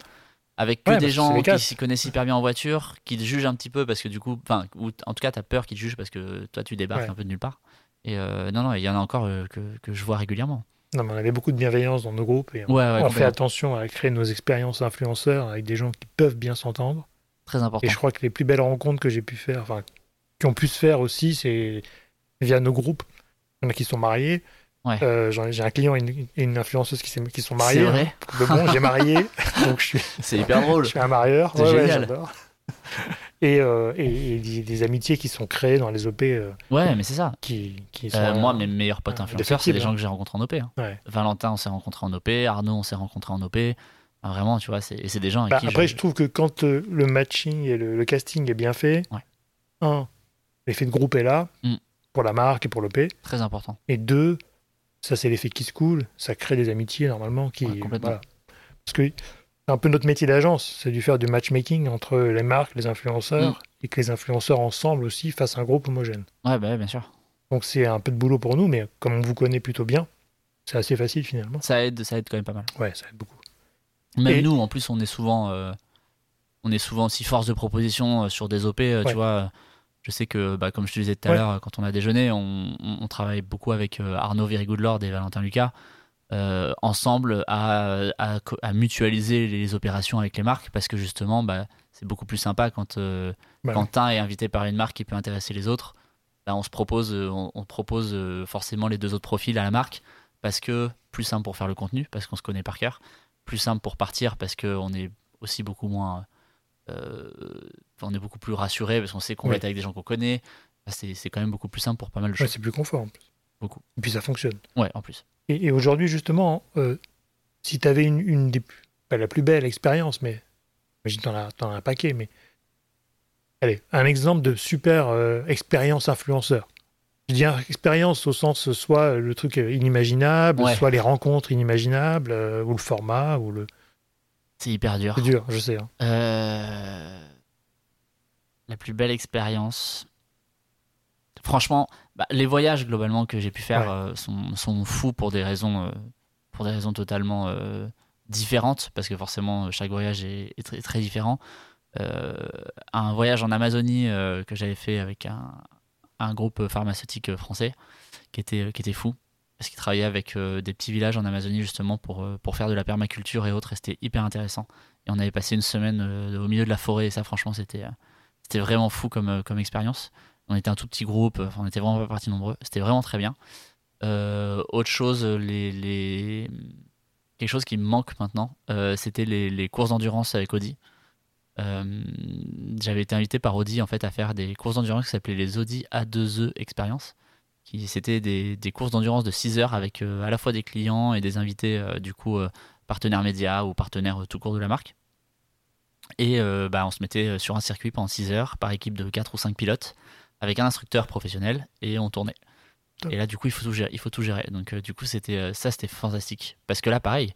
Avec que Ouais, des c'est gens qui s'y connaissent hyper bien en voiture, qui te jugent un petit peu parce que du coup, enfin, ou en tout cas, t'as peur qu'ils te jugent parce que toi, tu débarques Ouais. un peu de nulle part. Et euh, non, non, il y en a encore euh, que, que je vois régulièrement. Non, mais on avait beaucoup de bienveillance dans nos groupes et on, Ouais, ouais, on fait attention à créer nos expériences influenceurs avec des gens qui peuvent bien s'entendre. Très important. Et je crois que les plus belles rencontres que j'ai pu faire, enfin, qui ont pu se faire aussi, c'est via nos groupes. Il y en a qui sont mariés. Ouais. Euh, j'ai un client et une, influenceuse qui, sont C'est mariés. vrai, De bon, j'ai marié, donc je suis, c'est hyper drôle. je suis un marieur. C'est Ouais, ouais, génial. Et, euh, et, et des, des amitiés qui sont créées dans les OP euh, Ouais, mais c'est ça. qui, qui sont. Euh, moi, mes meilleurs potes influenceurs, c'est des indéfectibles, gens que j'ai rencontrés en OP. hein. Ouais. Valentin, on s'est rencontrés en OP. Arnaud, on s'est rencontrés en OP. Vraiment, tu vois, c'est et c'est des gens avec Bah, qui après, je... je... trouve que quand le matching et le, le casting est bien fait, Ouais. un, l'effet de groupe est là Mm. pour la marque et pour l'OP. très important. Et deux, ça c'est l'effet qui se coule, ça crée des amitiés normalement qui. Ouais, complètement. voilà. Parce que un peu notre métier d'agence, c'est de faire du matchmaking entre les marques, les influenceurs, Mm. et que les influenceurs ensemble aussi fassent un groupe homogène. Ouais, bah, bien sûr. Donc c'est un peu de boulot pour nous, mais comme on vous connaît plutôt bien, c'est assez facile finalement. Ça aide, ça aide quand même pas mal. Ouais, ça aide beaucoup. Même Et- nous, en plus, on est souvent, euh, on est souvent aussi force de proposition euh, sur des OP. euh, Ouais. Tu vois, je sais que, bah, comme je te disais tout à Ouais. l'heure, quand on a déjeuné, on, on- on travaille beaucoup avec euh, Arnaud Very Good Lord et Valentin Lucas. Euh, ensemble à, à co- à mutualiser les opérations avec les marques parce que justement bah, c'est beaucoup plus sympa quand euh, Bah, Quentin est invité par une marque qui peut intéresser les autres bah, on se propose euh, on, on propose euh, forcément les deux autres profils à la marque parce que plus simple pour faire le contenu parce qu'on se connaît par cœur plus simple pour partir parce qu'on est aussi beaucoup moins euh, on est beaucoup plus rassuré parce qu'on sait qu'on va Oui. être avec des gens qu'on connaît c'est c'est quand même beaucoup plus simple pour pas mal de ouais, choses c'est plus confort en plus. Beaucoup. Et puis ça fonctionne. ouais en plus Et, et aujourd'hui, justement, euh, si tu avais une, une des, plus- pas la plus belle expérience, mais j'imagine que t'en as, as un paquet, mais allez, un exemple de super euh, expérience influenceur. Je dis expérience au sens soit le truc euh, inimaginable, Ouais. soit les rencontres inimaginables, euh, ou le format, ou le. c'est hyper dur C'est dur, je sais. hein. Euh, La plus belle expérience. Franchement, bah, les voyages globalement que j'ai pu faire Ouais. euh, sont, sont fous pour des raisons, euh, pour des raisons totalement euh, différentes, parce que forcément chaque voyage est, est très, très différent. Un voyage en Amazonie que j'avais fait avec un, un groupe pharmaceutique français qui était, qui était fou, parce qu'il travaillait avec des petits villages en Amazonie justement pour, pour faire de la permaculture et autres, et c'était hyper intéressant. Et on avait passé une semaine au milieu de la forêt, et ça, franchement, c'était c'était vraiment fou comme, comme expérience. On était un tout petit groupe, enfin, on était vraiment pas partis nombreux. C'était vraiment très bien. Euh, autre chose, quelque chose qui me manque maintenant, euh, c'était les, courses d'endurance avec Audi. Euh, J'avais été invité par Audi en fait à faire des courses d'endurance qui s'appelaient les Audi A2E Experience. C'était des, courses d'endurance de 6 heures avec euh, à la fois des clients et des invités euh, du coup euh, partenaires médias ou partenaires euh, tout court de la marque. Et euh, bah, on se mettait sur un circuit pendant 6 heures par équipe de 4 ou 5 pilotes avec un instructeur professionnel et on tournait. Et là, du coup, il faut tout gérer. Il faut tout gérer. Donc, du coup, c'était ça, c'était fantastique. Parce que là, pareil,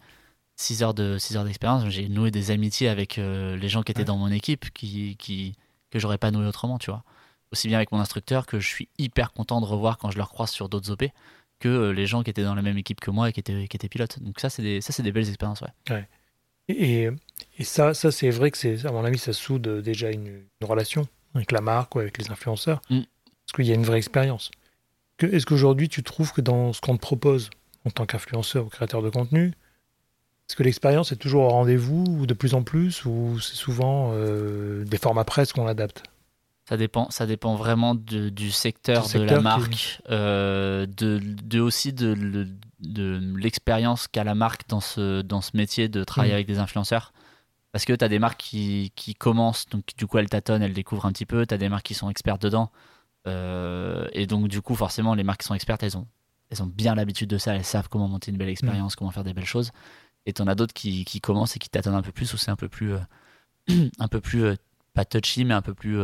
6 heures de six heures d'expérience, j'ai noué des amitiés avec les gens qui étaient dans mon équipe qui, qui que j'aurais pas noué autrement, tu vois. Aussi bien avec mon instructeur que je suis hyper content de revoir quand je le croise sur d'autres OP que euh, les gens qui étaient dans la même équipe que moi et qui étaient, qui étaient pilotes. Donc ça, c'est des, ça, c'est des belles expériences, ouais. Et, et, ça, ça c'est vrai que c'est, à mon avis, ça soude déjà une, relation avec la marque ou avec les influenceurs. Mm. Parce qu'il y a une vraie expérience? Est-ce qu'aujourd'hui, tu trouves que dans ce qu'on te propose en tant qu'influenceur ou créateur de contenu, est-ce que l'expérience est toujours au rendez-vous ou de plus en plus ou c'est souvent euh, des formats presse qu'on adapte ça dépend, ça dépend vraiment du, secteur de la marque, euh, de, aussi de, l'expérience qu'a la marque dans ce, dans ce métier de travailler mm. avec des influenceurs. Parce que tu as des marques qui, commencent, donc du coup elles tâtonnent, elles découvrent un petit peu, tu as des marques qui sont expertes dedans. Euh, et donc du coup forcément les marques qui sont expertes, elles ont, elles ont bien l'habitude de ça, elles savent comment monter une belle expérience, mm. comment faire des belles choses. Et tu en as d'autres qui, commencent et qui tâtonnent un peu plus, où c'est un peu plus, euh, un peu plus, pas touchy, mais un peu plus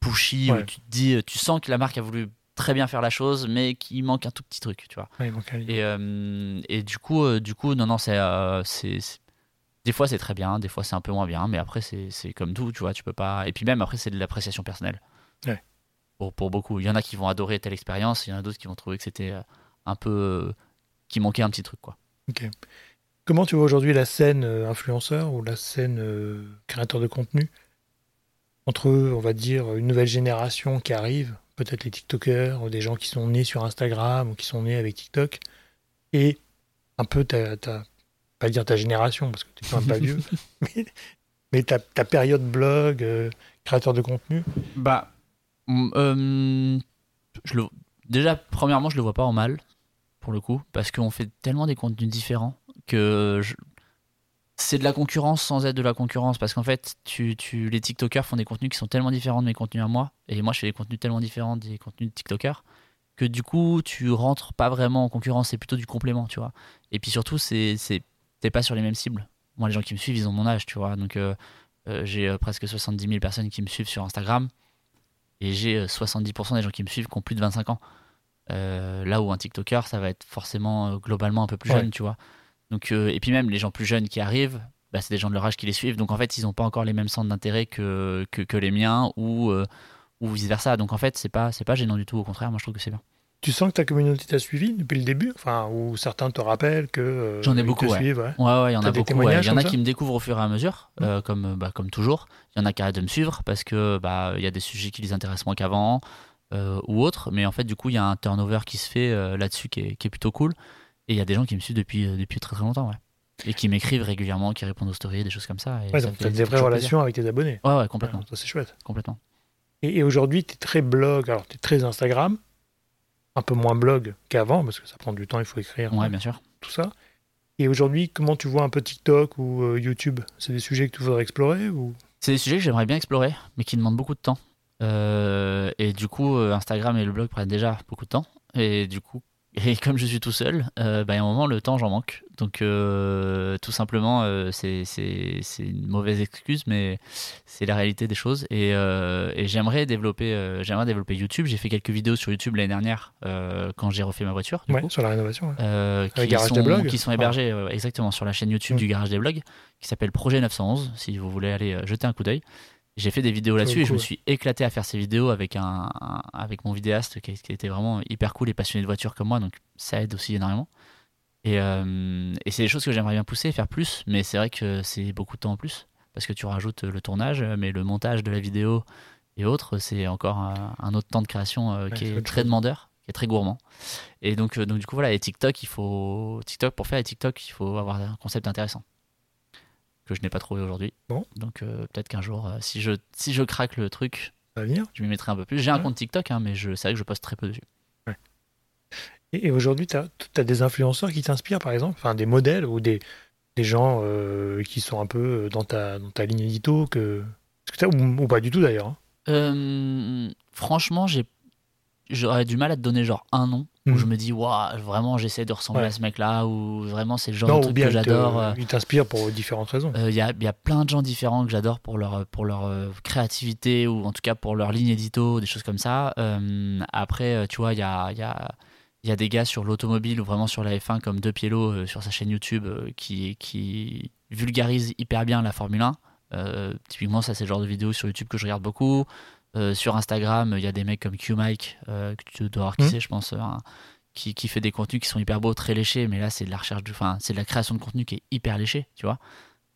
pushy, où tu te dis, tu sens que la marque a voulu très bien faire la chose, mais qu'il manque un tout petit truc, tu vois. et, euh, et du coup, euh, du coup, non, non, euh, c'est, des fois c'est très bien, des fois c'est un peu moins bien, mais après c'est comme tout, tu vois, tu peux pas. Et puis même après c'est de l'appréciation personnelle. Pour, pour, beaucoup, il y en a qui vont adorer telle expérience, il y en a d'autres qui vont trouver que c'était un peu, qui manquait un petit truc, quoi. Ok. Comment tu vois aujourd'hui la scène influenceur ou la scène créateur de contenu entre, on va dire, une nouvelle génération qui arrive, peut-être les TikTokers, ou des gens qui sont nés sur Instagram ou qui sont nés avec TikTok, et un peu ta, ta pas dire ta génération, parce que tu es quand même pas vieux, mais, ta, ta, période blog, euh, créateur de contenu. Bah, euh, je le, déjà, premièrement, je le vois pas en mal, pour le coup, parce qu'on fait tellement des contenus différents que je, c'est de la concurrence sans être de la concurrence parce qu'en fait tu, tu, les TikTokers font des contenus qui sont tellement différents de mes contenus à moi et moi je fais des contenus tellement différents des contenus de TikTokers que du coup tu rentres pas vraiment en concurrence c'est plutôt du complément tu vois. Et puis surtout c'est t'es pas sur les mêmes cibles moi les gens qui me suivent ils ont mon âge tu vois donc euh, euh, j'ai euh, presque 70 000 personnes qui me suivent sur Instagram et j'ai 70% des gens qui me suivent qui ont plus de 25 ans là où un TikToker ça va être forcément globalement un peu plus jeune tu vois donc, et puis même les gens plus jeunes qui arrivent, bah, c'est des gens de leur âge qui les suivent. Donc en fait, ils n'ont pas encore les mêmes centres d'intérêt que, que, les miens ou, euh, ou vice versa. Donc en fait, c'est pas, c'est pas gênant du tout. Au contraire, moi je trouve que c'est bien. Tu sens que ta communauté t'a suivi depuis le début? Enfin, ou certains te rappellent que. Euh, J'en ai beaucoup, ouais. ouais. ouais. il y en a beaucoup. Il y en a qui me découvrent au fur et à mesure, comme, bah, comme toujours. Il y en a qui arrêtent de me suivre parce que bah, il y a des sujets qui les intéressent moins qu'avant ou autres. Mais en fait, du coup, il y a un turnover qui se fait là-dessus qui est, qui est plutôt cool. Et il y a des gens qui me suivent depuis, euh, depuis très très longtemps, ouais. Et qui m'écrivent régulièrement, qui répondent aux stories, des choses comme ça. Et ouais, donc tu as des vraies relations avec tes abonnés. Ouais, ouais, complètement. ça, c'est chouette. Complètement. Et, aujourd'hui, tu es très blog, alors tu es très Instagram, un peu moins blog qu'avant, parce que ça prend du temps, il faut écrire. Ouais, bien sûr. Tout ça. Et aujourd'hui, comment tu vois un peu TikTok ou euh, YouTube? C'est des sujets que tu voudrais explorer ou... C'est des sujets que j'aimerais bien explorer, mais qui demandent beaucoup de temps. Euh, et du coup, Instagram et le blog prennent déjà beaucoup de temps. Et du coup, et comme je suis tout seul, euh, bah, à un moment, le temps, j'en manque. Donc, euh, tout simplement, euh, c'est une mauvaise excuse, mais c'est la réalité des choses. Et, et j'aimerais développer, j'aimerais développer YouTube. J'ai fait quelques vidéos sur YouTube l'année dernière quand j'ai refait ma voiture. Du sur la rénovation. qui, sont, des blogs. qui sont hébergés exactement sur la chaîne YouTube mm. du Garage des Blogs, qui s'appelle Projet 911, si vous voulez aller jeter un coup d'œil. J'ai fait des vidéos là-dessus et je me suis éclaté à faire ces vidéos avec, un, avec mon vidéaste qui, était vraiment hyper cool et passionné de voiture comme moi, donc ça aide aussi énormément. Et, euh, et c'est des choses que j'aimerais bien pousser, faire plus, mais c'est vrai que c'est beaucoup de temps en plus parce que tu rajoutes le tournage, mais le montage de la vidéo et autres, c'est encore un, autre temps de création euh, qui est très demandeur, qui est très gourmand. Et donc, euh, donc du coup voilà, et TikTok, il faut TikTok pour faire les TikTok, il faut avoir un concept intéressant que je n'ai pas trouvé aujourd'hui. Bon. Donc euh, peut-être qu'un jour, euh, si, je, si je craque le truc, venir. je m'y mettrai un peu plus. J'ai un compte TikTok, hein, mais c'est vrai que je poste très peu dessus. Et, aujourd'hui, tu as, des influenceurs qui t'inspirent, par exemple, enfin des modèles ou des, des gens euh, qui sont un peu dans ta, dans ta ligne édito, que, ou, ou, pas du tout d'ailleurs. Hein. franchement, j'ai j'aurais du mal à te donner genre un nom où je me dis, waouh, vraiment, j'essaie de ressembler Ouais. à ce mec-là, ou vraiment, c'est le genre Non, de truc bien que j'adore. euh, il t'inspire pour différentes raisons. Il y, a, y a plein de gens différents que j'adore pour leur, pour leur euh, créativité ou en tout cas pour leur ligne édito, des choses comme ça. Euh, après, euh, tu vois, il y a, y, a, y a des gars sur l'automobile ou vraiment sur la F1 comme De Pielo euh, sur sa chaîne YouTube euh, qui, qui vulgarise hyper bien la Formule 1. Euh, typiquement, ça, c'est le genre de vidéos sur YouTube que je regarde beaucoup. Sur Instagram, il y a des mecs comme Q-Mike, que tu dois voir qui Mhm. c'est, je pense, qui, qui fait des contenus qui sont hyper beaux, très léchés, mais là, c'est de la recherche, enfin, c'est de la création de contenu qui est hyper léché, tu vois.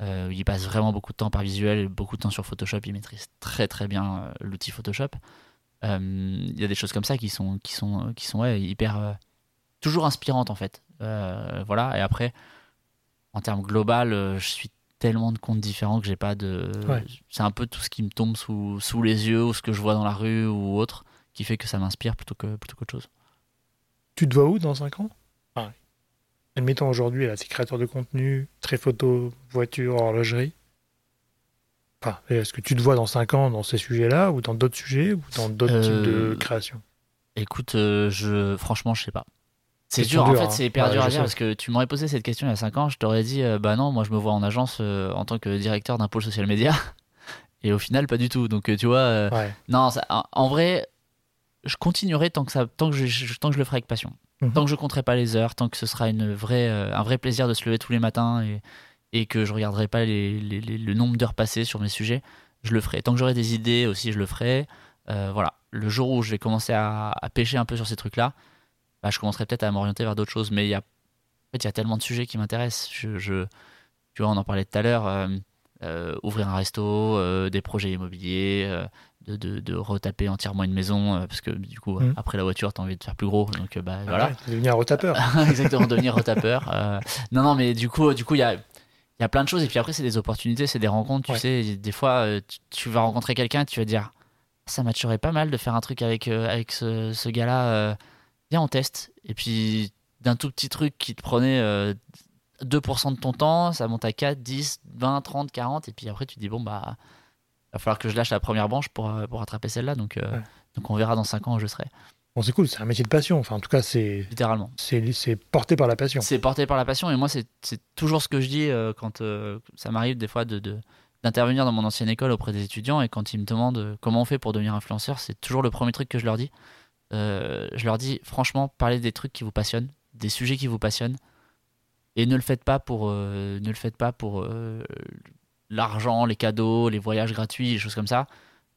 Il passe vraiment beaucoup de temps par visuel, beaucoup de temps sur Photoshop. Il maîtrise très très bien l'outil Photoshop. Euh, Il y a des choses comme ça qui sont qui sont qui sont ouais, hyper euh, toujours inspirantes en fait. Euh, voilà. Et après, en termes global, euh, je suis tellement de comptes différents que j'ai pas de. Ouais. C'est un peu tout ce qui me tombe sous, sous les yeux ou ce que je vois dans la rue ou autre qui fait que ça m'inspire plutôt que plutôt qu'autre chose. Tu te vois où dans 5 ans? Enfin, Admettons aujourd'hui, là, t'es créateur de contenu, très photo, voiture, horlogerie. Enfin, est-ce que tu te vois dans 5 ans dans ces sujets-là, ou dans d'autres sujets, ou dans d'autres types de Euh, création Écoute, euh, je franchement, je sais pas. C'est dur, en fait, hein. c'est hyper Ouais, dur à dire sais. parce que tu m'aurais posé cette question il y a 5 ans, je t'aurais dit euh, bah non, moi je me vois en agence en tant que directeur d'un pôle social média. Et au final, pas du tout. Donc tu vois, Ouais. non, ça- en, vrai, je continuerai tant que, ça, tant, que je, je- tant que je le ferai avec passion. Mhm. Tant que je compterai pas les heures, tant que ce sera une vraie, un vrai plaisir de se lever tous les matins et, et que je regarderai pas les, les- les- le nombre d'heures passées sur mes sujets, je le ferai. Tant que j'aurai des idées aussi, je le ferai. Euh, voilà. Le jour où je vais commencer à, à pêcher un peu sur ces trucs-là, bah, je commencerai peut-être à m'orienter vers d'autres choses. Mais il y a, en fait, il y a tellement de sujets qui m'intéressent. Je, je- tu vois, on en parlait tout à l'heure. euh, euh, ouvrir un resto, euh, des projets immobiliers, euh, de, de, de retaper entièrement une maison, parce que du coup, Mhm. après la voiture, tu as envie de faire plus gros. Donc, bah, voilà. Ouais, t'es devenu un retapeur. Exactement, devenir retapeur. Non, non, mais du coup, du coup, il y a, il y a plein de choses. Et puis après, c'est des opportunités, c'est des rencontres. Tu Ouais. sais, des fois, euh, tu, vas rencontrer quelqu'un et tu vas dire ça matcherait pas mal de faire un truc avec, euh, avec ce, ce gars-là. euh, viens, on teste. Et puis, d'un tout petit truc qui te prenait euh, 2% de ton temps, ça monte à 4, 10, 20, 30, 40. Et puis après, tu te dis bon, bah, va falloir que je lâche la première branche pour, pour attraper celle-là. Donc, Ouais. donc, on verra dans 5 ans où je serai, Bon, c'est cool, c'est un métier de passion. Enfin, en tout cas, c'est littéralement. c'est porté par la passion. C'est porté par la passion et moi c'est toujours ce que je dis euh, quand euh, ça m'arrive des fois de de- d'intervenir dans mon ancienne école auprès des étudiants et quand ils me demandent euh, comment on fait pour devenir influenceur, c'est toujours le premier truc que je leur dis. Euh, je leur dis franchement parlez des trucs qui vous passionnent, des sujets qui vous passionnent et ne le faites pas pour ne le faites pas pour l'argent, les cadeaux, les voyages gratuits, les choses comme ça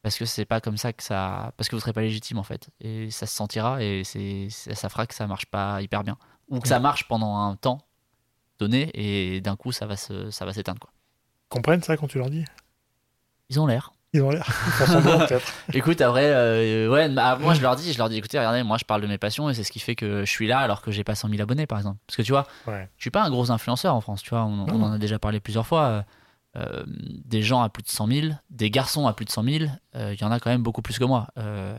parce que c'est pas comme ça que ça parce que vous serez pas légitime en fait et ça se sentira et c'est ça fera que ça marche pas hyper bien ou que ça marche pendant un temps donné et d'un coup ça va se ça va s'éteindre quoi. Comprennent ça quand tu leur dis? Ils ont l'air. Ils ont l'air. Écoute, après, euh, ouais, bah, moi je leur dis, je leur dis, écoutez, regardez, moi je parle de mes passions et c'est ce qui fait que je suis là alors que j'ai pas 100 000 abonnés par exemple. Parce que tu vois, Ouais. je suis pas un gros influenceur en France, tu vois, on, en a déjà parlé plusieurs fois. Euh, des gens à plus de 100 000, des garçons à plus de 100 000, euh, il y en a quand même beaucoup plus que moi. Euh,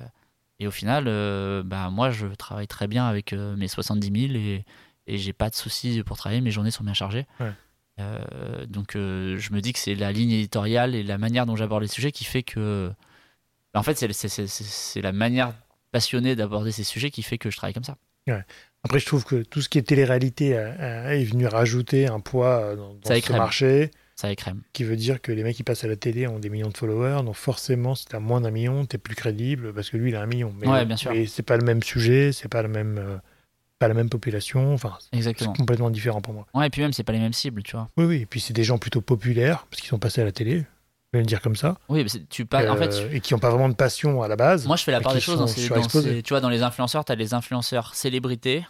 et au final, bah, moi je travaille très bien avec mes 70 000 et, et j'ai pas de soucis pour travailler, mes journées sont bien chargées. Ouais. Euh, donc euh, je me dis que c'est la ligne éditoriale et la manière dont j'aborde les sujets qui fait que. En fait, c'est- la manière passionnée d'aborder ces sujets qui fait que je travaille comme ça. Après, je trouve que tout ce qui est télé-réalité est venu rajouter un poids dans, dans Ça ce écrème. marché, Ça écrème. qui veut dire que les mecs qui passent à la télé ont des millions de followers, donc forcément, si t'as moins d'un million, t'es plus crédible parce que lui, il a un million. Mais, Ouais, bien sûr. Mais c'est pas le même sujet, c'est pas le même, euh, pas la même population. Enfin, c'est complètement différent pour moi. Ouais, et puis même, c'est pas les mêmes cibles, tu vois. Oui, oui. Et puis c'est des gens plutôt populaires parce qu'ils sont passés à la télé. Je vais le dire comme ça. Oui, mais tu pas. en fait, Euh, et qui n'ont pas vraiment de passion à la base. Moi, je fais la part des choses. sont Dans ces, dans ces- tu vois, dans les influenceurs, tu as les influenceurs célébrités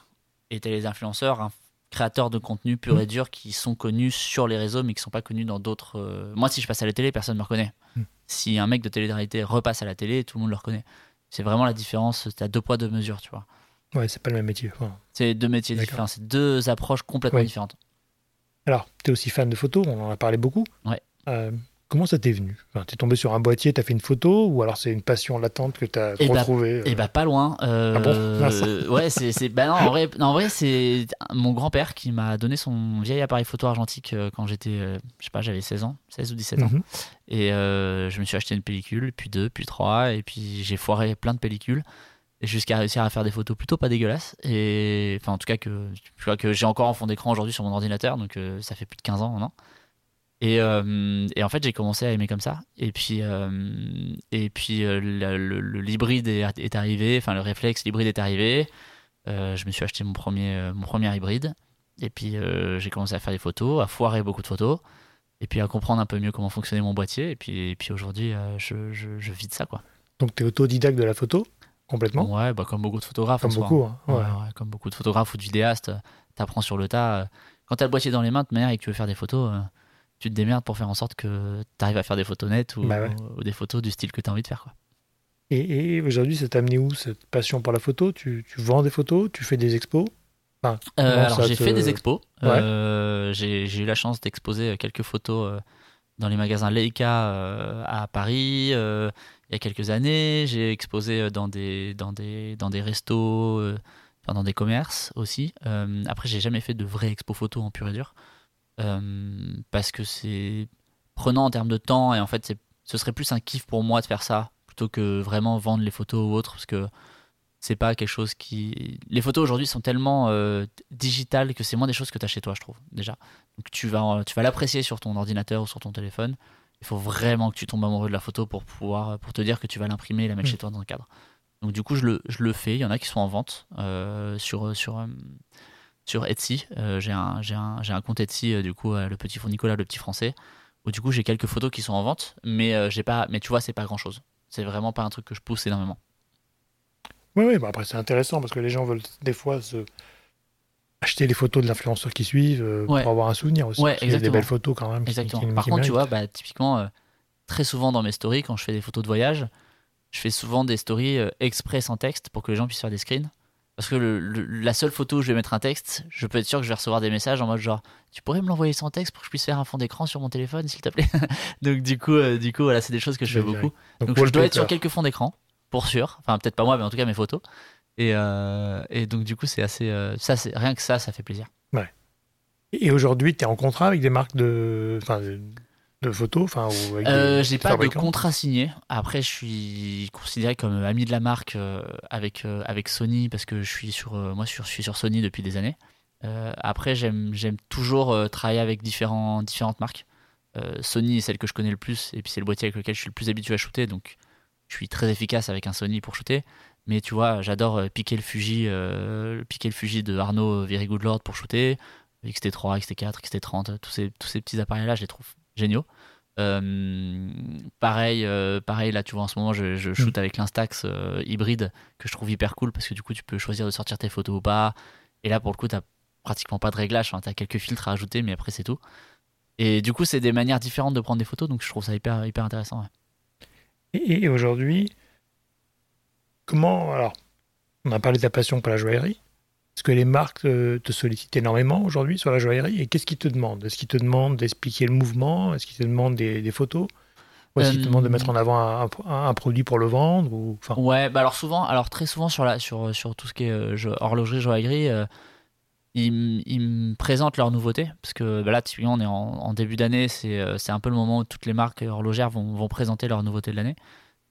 et tu as les influenceurs hein, créateurs de contenu pur Mm. et dur qui sont connus sur les réseaux mais qui sont pas connus dans d'autres. euh, Moi, si je passe à la télé, personne ne me reconnaît. Mm. Si un mec de télé-réalité repasse à la télé, tout le monde le reconnaît. C'est vraiment la différence. Tu as deux poids, deux mesures, tu vois. Ouais, c'est pas le même métier. C'est deux métiers différents, c'est deux approches complètement différentes. Alors, tu es aussi fan de photos, on en a parlé beaucoup. Ouais. Euh, comment ça t'est venu? Enfin, Tu es tombé sur un boîtier, tu as fait une photo, ou alors c'est une passion latente que tu as Eh bah, retrouvée euh, Et bah pas loin. euh, Ah bon? Ouais, c'est c'est bah non en vrai, non, en vrai c'est mon grand-père qui m'a donné son vieil appareil photo argentique euh, quand j'étais je sais pas, j'avais 16 ans, 16 ou 17 ans. mhm. Et je me suis acheté une pellicule, puis deux, puis trois et puis j'ai foiré plein de pellicules jusqu'à réussir à faire des photos plutôt pas dégueulasses. Et enfin, en tout cas, que, que j'ai encore en fond d'écran aujourd'hui sur mon ordinateur, donc ça fait plus de 15 ans maintenant. Et, euh, et en fait, j'ai commencé à aimer comme ça. Et puis, euh, et puis le, l'hybride est, arrivé, enfin, le réflexe, l'hybride est arrivé. je me suis acheté mon premier, mon premier hybride. Et puis, j'ai commencé à faire des photos, à foirer beaucoup de photos. Et puis, à comprendre un peu mieux comment fonctionnait mon boîtier. Et puis, et puis aujourd'hui, je, je, je vis de ça, quoi. Donc, tu es autodidacte de la photo Complètement? Ouais, bah, comme beaucoup de photographes. Comme beaucoup, hein. Ouais. comme beaucoup de photographes ou de vidéastes, tu apprends sur le tas. Quand tu as le boîtier dans les mains, de manière, et que tu veux faire des photos, euh, tu te démerdes pour faire en sorte que tu arrives à faire des photos nettes ou, bah ou, des photos du style que tu as envie de faire. Quoi. Et, aujourd'hui, ça t'a amené où cette passion pour la photo? Tu, tu, vends des photos? Tu fais des expos? Euh, Alors, j'ai fait des expos. Euh, j'ai eu la chance d'exposer quelques photos dans les magasins Leica à Paris il y a quelques années. J'ai exposé euh, dans des, dans des, dans des restos, euh, dans des commerces aussi. Euh, après, j'ai jamais fait de vraie expo photo en pur et dur. Parce que c'est prenant en termes de temps et en fait, ce serait plus un kiff pour moi de faire ça plutôt que vraiment vendre les photos ou autre parce que c'est pas quelque chose qui. Les photos aujourd'hui sont tellement digitales que c'est moins des choses que tu as chez toi, je trouve, déjà. Donc tu vas, tu vas l'apprécier sur ton ordinateur ou sur ton téléphone il faut vraiment que tu tombes amoureux de la photo pour pouvoir pour te dire que tu vas l'imprimer et la mettre mm. chez toi dans un cadre. Donc du coup, je le, je le fais. Il y en a qui sont en vente euh, sur sur euh, sur Etsy. Euh, j'ai un j'ai un, un compte Etsy du coup le petit Nicolas le petit français où du coup j'ai quelques photos qui sont en vente, mais j'ai pas mais tu vois c'est pas grand chose. C'est vraiment pas un truc que je pousse énormément. Oui, oui bah après c'est intéressant parce que les gens veulent des fois se acheter les photos de l'influenceur qui suivent euh, pour avoir un souvenir aussi. Ouais, il y a des belles photos quand même. Exactement. Par contre, tu vois, bah, typiquement, euh, très souvent dans mes stories, quand je fais des photos de voyage, je fais souvent des stories euh, exprès sans texte pour que les gens puissent faire des screens. Parce que la seule photo où je vais mettre un texte, je peux être sûr que je vais recevoir des messages en mode genre, tu pourrais me l'envoyer sans texte pour que je puisse faire un fond d'écran sur mon téléphone, s'il te plaît. Donc du coup, du coup, voilà, c'est des choses que je fais beaucoup. Donc, je dois être sur quelques fonds d'écran, pour sûr. Enfin, peut-être pas moi, mais en tout cas mes photos. Et, euh, et donc, du coup, c'est assez. Euh, ça, c'est rien que ça, ça fait plaisir. Ouais. Et aujourd'hui, tu es en contrat avec des marques de, enfin, de photos enfin, euh, J'ai pas de contrat signé. Après, je suis considéré comme ami de la marque euh, avec, avec Sony parce que je suis sur, moi, je suis sur Sony depuis des années. après, j'aime toujours travailler avec différents, différentes marques. Sony est celle que je connais le plus et puis c'est le boîtier avec lequel je suis le plus habitué à shooter. Donc, je suis très efficace avec un Sony pour shooter. Mais tu vois, j'adore euh, piquer le Fuji, euh, piquer le Fuji de Arnaud Very Good Lord pour shooter. XT3, XT4, XT30, tous ces, tous ces petits appareils-là, je les trouve géniaux. Euh, pareil, pareil, là, tu vois, en ce moment, je, je shoot mm. avec l'Instax hybride que je trouve hyper cool parce que du coup, tu peux choisir de sortir tes photos ou pas. Et là, pour le coup, tu pratiquement pas de réglage. Hein, tu as quelques filtres à ajouter, mais après, c'est tout. Et du coup, c'est des manières différentes de prendre des photos, donc je trouve ça hyper, hyper intéressant. Et, et aujourd'hui, Comment, alors, on a parlé de ta passion pour la joaillerie. Est-ce que les marques te sollicitent énormément aujourd'hui sur la joaillerie Et qu'est-ce qu'ils te demandent? Est-ce qu'ils te demandent d'expliquer le mouvement? Est-ce qu'ils te demandent des, photos? Ou est-ce qu'ils te demandent de mettre en avant un, produit pour le vendre ou. Ouais, bah alors souvent, alors très souvent sur, la, sur, sur tout ce qui est euh, horlogerie, joaillerie, euh, ils, me présentent leurs nouveautés. Parce que bah là, typiquement, on est en, début d'année, euh, c'est un peu le moment où toutes les marques horlogères vont, vont présenter leurs nouveautés de l'année.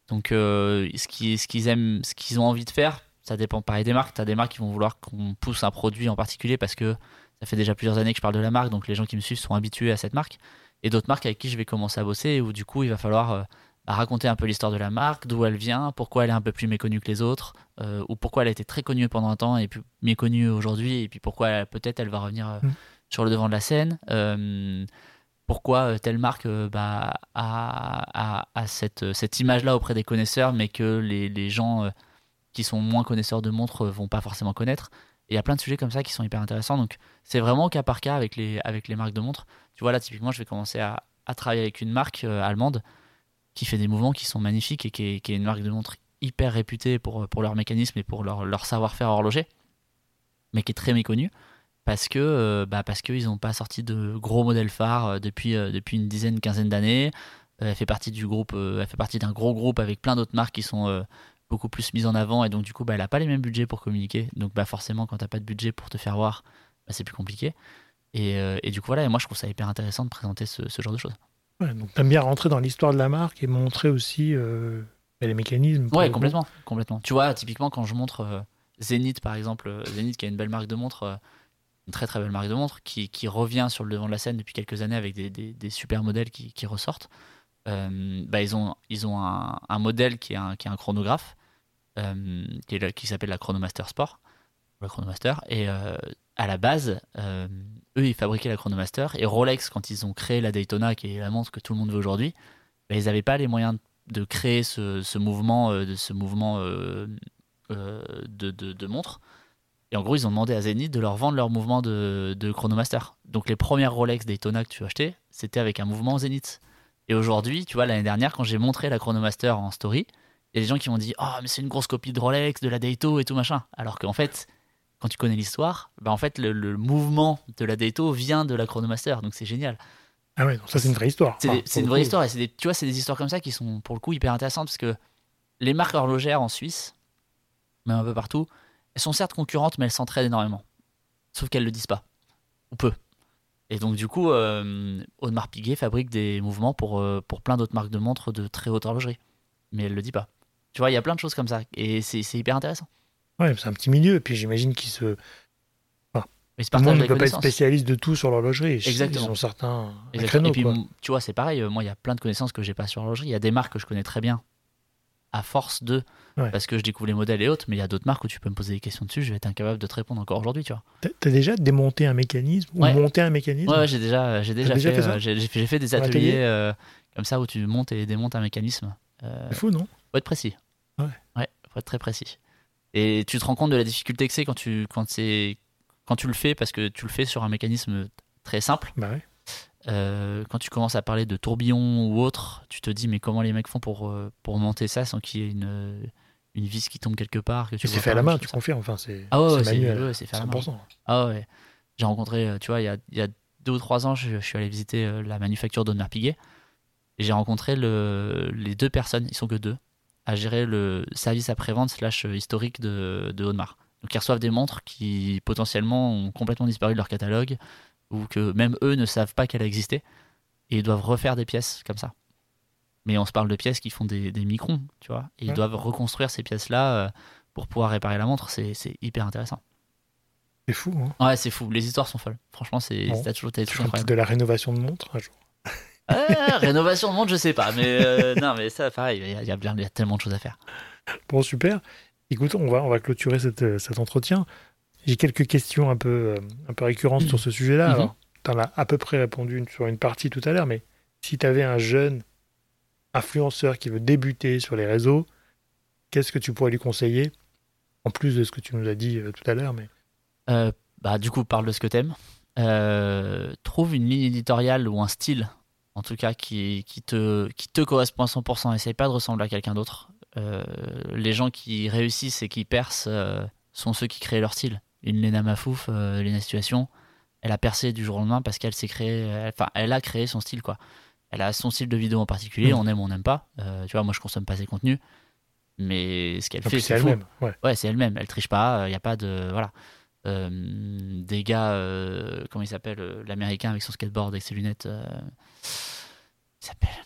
Donc, euh, ce qu'ils ce qu'ils aiment, ce qu'ils ont envie de faire, ça dépend pareil des marques. Tu as des marques qui vont vouloir qu'on pousse un produit en particulier parce que ça fait déjà plusieurs années que je parle de la marque, donc les gens qui me suivent sont habitués à cette marque. Et d'autres marques avec qui je vais commencer à bosser où du coup il va falloir euh, bah, raconter un peu l'histoire de la marque, d'où elle vient, pourquoi elle est un peu plus méconnue que les autres, euh, ou pourquoi elle a été très connue pendant un temps et puis méconnue aujourd'hui, et puis pourquoi peut-être elle va revenir mm. sur le devant de la scène pourquoi euh, telle marque euh, bah, a, euh, cette image-là auprès des connaisseurs, mais que les, gens qui sont moins connaisseurs de montres vont pas forcément connaître. il y a plein de sujets comme ça qui sont hyper intéressants. Donc c'est vraiment cas par cas avec les, avec les marques de montres. Tu vois, là, typiquement, je vais commencer à, travailler avec une marque allemande qui fait des mouvements qui sont magnifiques et qui est, une marque de montres hyper réputée pour, pour leur mécanisme et pour leur, leur savoir-faire horloger, mais qui est très méconnue parce que euh, bah parce qu'ils n'ont pas sorti de gros modèles phares euh, depuis euh, depuis une dizaine quinzaine d'années elle fait partie du groupe elle fait partie d'un gros groupe avec plein d'autres marques qui sont beaucoup plus mises en avant et donc du coup bah, elle n'a pas les mêmes budgets pour communiquer donc bah forcément quand tu n'as pas de budget pour te faire voir bah, c'est plus compliqué et, et, du coup voilà et moi je trouve ça hyper intéressant de présenter ce, ce genre de choses ouais, donc aimes bien rentrer dans l'histoire de la marque et montrer aussi les mécanismes. Ouais, complètement, complètement. Tu vois, typiquement quand je montre euh, Zenith par exemple, euh, Zenith qui a une belle marque de montre, euh, une très très belle marque de montre, qui, qui, revient sur le devant de la scène depuis quelques années avec des, des, des super modèles qui, qui ressortent. bah, ils ont, ils ont un, un, modèle qui est un, qui est un chronographe qui, qui s'appelle la Chronomaster Sport, la Chronomaster, et à la base, eux ils fabriquaient la Chronomaster et Rolex quand ils ont créé la Daytona qui est la montre que tout le monde veut aujourd'hui, bah, ils n'avaient pas les moyens de créer ce, mouvement, euh, de ce mouvement euh, euh, de, de. Et en gros, ils ont demandé à Zenith de leur vendre leur mouvement de, de Chronomaster. Donc les premières Rolex Daytona que tu achetais, c'était avec un mouvement Zenith. Et aujourd'hui, tu vois, l'année dernière, quand j'ai montré la Chronomaster en story, y a des gens qui m'ont dit Oh, mais c'est une grosse copie de Rolex, de la Dayto et tout machin. Alors qu'en fait, quand tu connais l'histoire, bah en fait, le, le, mouvement de la Dayto vient de la Chronomaster. Donc c'est génial. Ah ouais, ça c'est une vraie histoire. C'est une vraie histoire et des, tu vois, c'est des histoires comme ça qui sont pour le coup hyper intéressantes parce que les marques horlogères en Suisse, même un peu partout, elles sont certes concurrentes mais elles s'entraident énormément. Sauf qu'elles le disent pas. Ou peu. Et donc du coup, euh, Audemars Piguet fabrique des mouvements pour, euh, pour plein d'autres marques de montres de très haute horlogerie. Mais elle le dit pas. Tu vois, il y a plein de choses comme ça et c'est hyper intéressant. Ouais, c'est un petit milieu et puis j'imagine qu'ils se mais tout le monde ne peut pas être spécialiste de tout sur l'horlogerie. Exactement. Ils ont certains Créneaux, Et puis, tu vois, c'est pareil. Moi, il y a plein de connaissances que j'ai pas sur l'horlogerie. Il y a des marques que je connais très bien à force de, parce que je découvre les modèles et autres. Mais il y a d'autres marques où tu peux me poser des questions dessus. Je vais être incapable de te répondre encore aujourd'hui, tu vois. T'as déjà démonté un mécanisme ou monté un mécanisme? Ouais, j'ai déjà, j'ai déjà, fait, euh, j'ai fait, des ateliers euh, comme ça où tu montes et démontes un mécanisme. Euh, c'est fou, non? Faut être précis. Ouais. Ouais, faut être très précis. Et tu te rends compte de la difficulté que c'est quand tu, quand c'est quand tu le fais, parce que tu le fais sur un mécanisme très simple, bah euh, quand tu commences à parler de tourbillon ou autre, tu te dis mais comment les mecs font pour, euh, pour monter ça sans qu'il y ait une, une vis qui tombe quelque part que tu C'est fait à la main, tu confirmes, enfin c'est ah ouais, manuel, c'est fait à la main. Ah ouais, j'ai rencontré, euh, tu vois, il y a, il y a deux ou trois ans, je, suis allé visiter la manufacture d'Audemars Piguet. Et j'ai rencontré le, les deux personnes, ils sont que deux, à gérer le service après-vente slash historique de, de Audemars. Donc ils reçoivent des montres qui potentiellement ont complètement disparu de leur catalogue ou que même eux ne savent pas qu'elle a existé et ils doivent refaire des pièces comme ça. Mais on se parle de pièces qui font des, microns, tu vois. Et ils doivent reconstruire ces pièces-là euh, pour pouvoir réparer la montre. C'est hyper intéressant. C'est fou, hein Ouais, c'est fou. Les histoires sont folles. Franchement, c'est bon. toujours, toujours de la rénovation de montres un jour. Rénovation de montre, je sais pas, mais euh, non, mais ça, pareil, il y, y, a tellement de choses à faire. Bon, super. Écoute, on va, on va clôturer euh, cet entretien. J'ai quelques questions un peu, euh, un peu récurrentes sur ce sujet-là. Mhm. tu en as à peu près répondu sur une partie tout à l'heure, mais si tu avais un jeune influenceur qui veut débuter sur les réseaux, qu'est-ce que tu pourrais lui conseiller? En plus de ce que tu nous as dit euh, tout à l'heure, mais... bah, du coup, parle de ce que t'aimes. trouve une ligne éditoriale ou un style, en tout cas, qui, qui, te, qui te correspond à 100%. Essaye pas de ressembler à quelqu'un d'autre. Euh, les gens qui réussissent et qui percent euh, sont ceux qui créent leur style. Une Lena Mafouf, euh, Lena Situation, elle a percé du jour au lendemain parce qu'elle s'est créée, enfin, elle, a créé son style, quoi. Elle a son style de vidéo en particulier, mm. on aime ou on n'aime pas. tu vois, moi je consomme pas ses contenus, mais ce qu'elle fait, c'est elle-même. Ouais, c'est elle-même. Elle triche pas, il n'y a pas de. Voilà. Des gars, comment il s'appelle L'américain avec son skateboard et ses lunettes. il s'appelle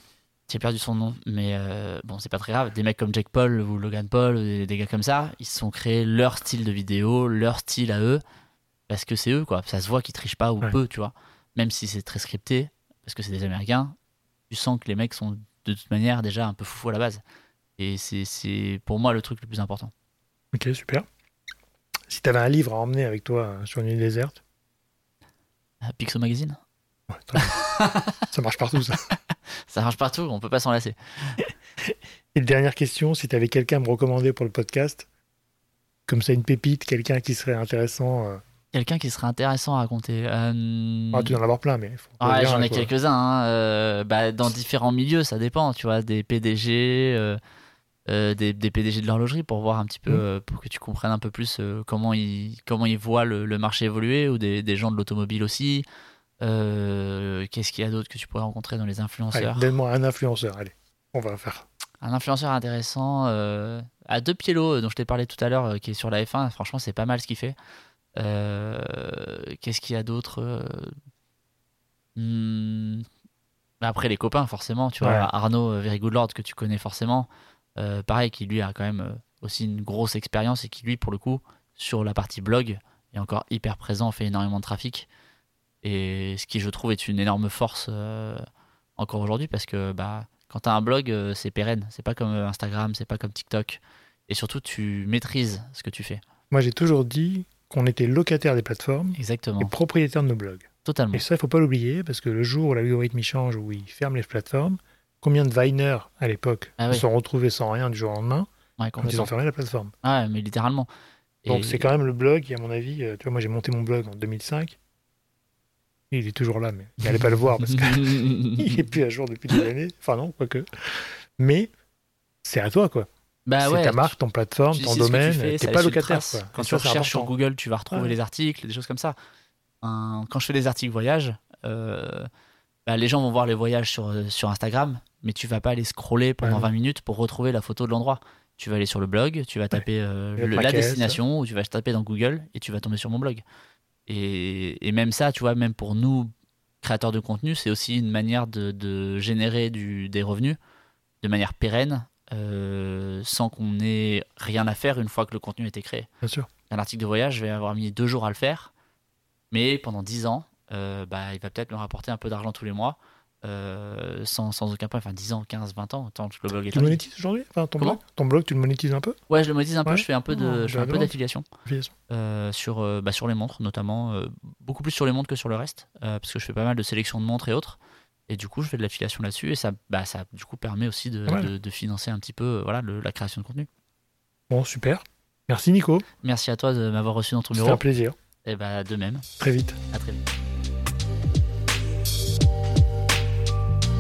j'ai perdu son nom, mais euh, bon, c'est pas très grave. Des mecs comme Jack Paul ou Logan Paul, des, gars comme ça, ils se sont créés leur style de vidéo, leur style à eux, parce que c'est eux, quoi. Ça se voit qu'ils trichent pas ou peu, tu vois. Même si c'est très scripté, parce que c'est des Américains, tu sens que les mecs sont de toute manière déjà un peu foufou à la base. Et c'est pour moi le truc le plus important. Ok, super. Si tu avais un livre à emmener avec toi euh, sur une île déserte Pixel Magazine ça marche partout, ça. ça marche partout, on peut pas s'en lasser. Et dernière question, si tu avais quelqu'un à me recommander pour le podcast, comme ça une pépite, quelqu'un qui serait intéressant. Euh, quelqu'un qui serait intéressant à raconter. Euh... Ah, tu dois en avoir plein, mais. J'en ai quelques-uns. Hein. Euh, bah, dans différents milieux, ça dépend. Tu vois, des PDG, euh, des, des, PDG de l'horlogerie pour voir un petit peu, mm. pour que tu comprennes un peu plus comment ils comment ils voient le, le marché évoluer, ou des, des gens de l'automobile aussi. Euh, qu'est-ce qu'il y a d'autre que tu pourrais rencontrer dans les influenceurs Donne-moi un influenceur, allez, on va faire. Un influenceur intéressant, euh, à deux pieds l'eau, dont je t'ai parlé tout à l'heure, euh, qui est sur la F1, franchement, c'est pas mal ce qu'il fait. Qu'est-ce qu'il y a d'autre hmm, Après, les copains, forcément, tu vois, Arnaud Very Good Lord, que tu connais forcément. Euh, pareil, qui lui a quand même euh, aussi une grosse expérience et qui lui, pour le coup, sur la partie blog, est encore hyper présent, fait énormément de trafic. Et ce qui, je trouve, est une énorme force euh, encore aujourd'hui parce que bah, quand tu as un blog, c'est pérenne. C'est pas comme Instagram, c'est pas comme TikTok. Et surtout, tu maîtrises ce que tu fais. Moi, j'ai toujours dit qu'on était locataire des plateformes Exactement. et propriétaire de nos blogs. Totalement. Et ça, il faut pas l'oublier, parce que le jour où l'algorithme change, où il ferme les plateformes, combien de Viners à l'époque Ah oui. se sont retrouvés sans rien du jour au lendemain Ouais, quand ils ont fermé la plateforme? Ouais, mais littéralement. Donc Et- c'est quand même le blog qui, à mon avis, euh, tu vois, moi j'ai monté mon blog en 2005. Il est toujours là, mais il n'allait pas le voir parce qu'il est plus à jour depuis des années. Enfin non, quoique. Mais c'est à toi, quoi. bah c'est ouais, ta marque, ton plateforme, ton domaine. Tu n'es pas locataire. quoi. Quand Et tu recherches sur. Google, tu vas retrouver Ouais. les articles, des choses comme ça. Un- quand je fais des articles voyage, euh, bah, les gens vont voir les voyages sur, euh, sur Instagram, mais tu vas pas aller scroller pendant Ouais. 20 minutes pour retrouver la photo de l'endroit. Tu vas aller sur le blog, tu vas taper euh, la le- la maquette. destination, ou tu vas taper dans Google et tu vas tomber sur mon blog. Et, et même ça, tu vois, même pour nous, créateurs de contenu, c'est aussi une manière de, de générer du, des revenus de manière pérenne, euh, sans qu'on ait rien à faire une fois que le contenu a été créé Bien sûr. un article de voyage, je vais avoir mis deux jours à le faire, mais pendant 10 ans, euh, bah, il va peut-être me rapporter un peu d'argent tous les mois, euh, sans, sans aucun problème. Enfin, 10 ans, 15, 20 ans, tant que le blog est Tu ligne. monétises aujourd'hui enfin, ton, blog ton blog, tu le monétises un peu Ouais, je le monétise un peu, Ouais. je fais un peu de- je fais un peu j'adore. d'affiliation Affiliation. euh, sur, euh, bah, sur les montres, notamment, euh, beaucoup plus sur les montres que sur le reste, parce que je fais pas mal de sélection de montres et autres. Et du coup, je fais de l'affiliation là-dessus, et ça, bah, ça du coup permet aussi de, de- de financer un petit peu voilà, le- la création de contenu. Bon, super. Merci Nico. Merci à toi de m'avoir reçu dans ton C'était bureau. un plaisir. Et bah, de même, Très vite. à très vite.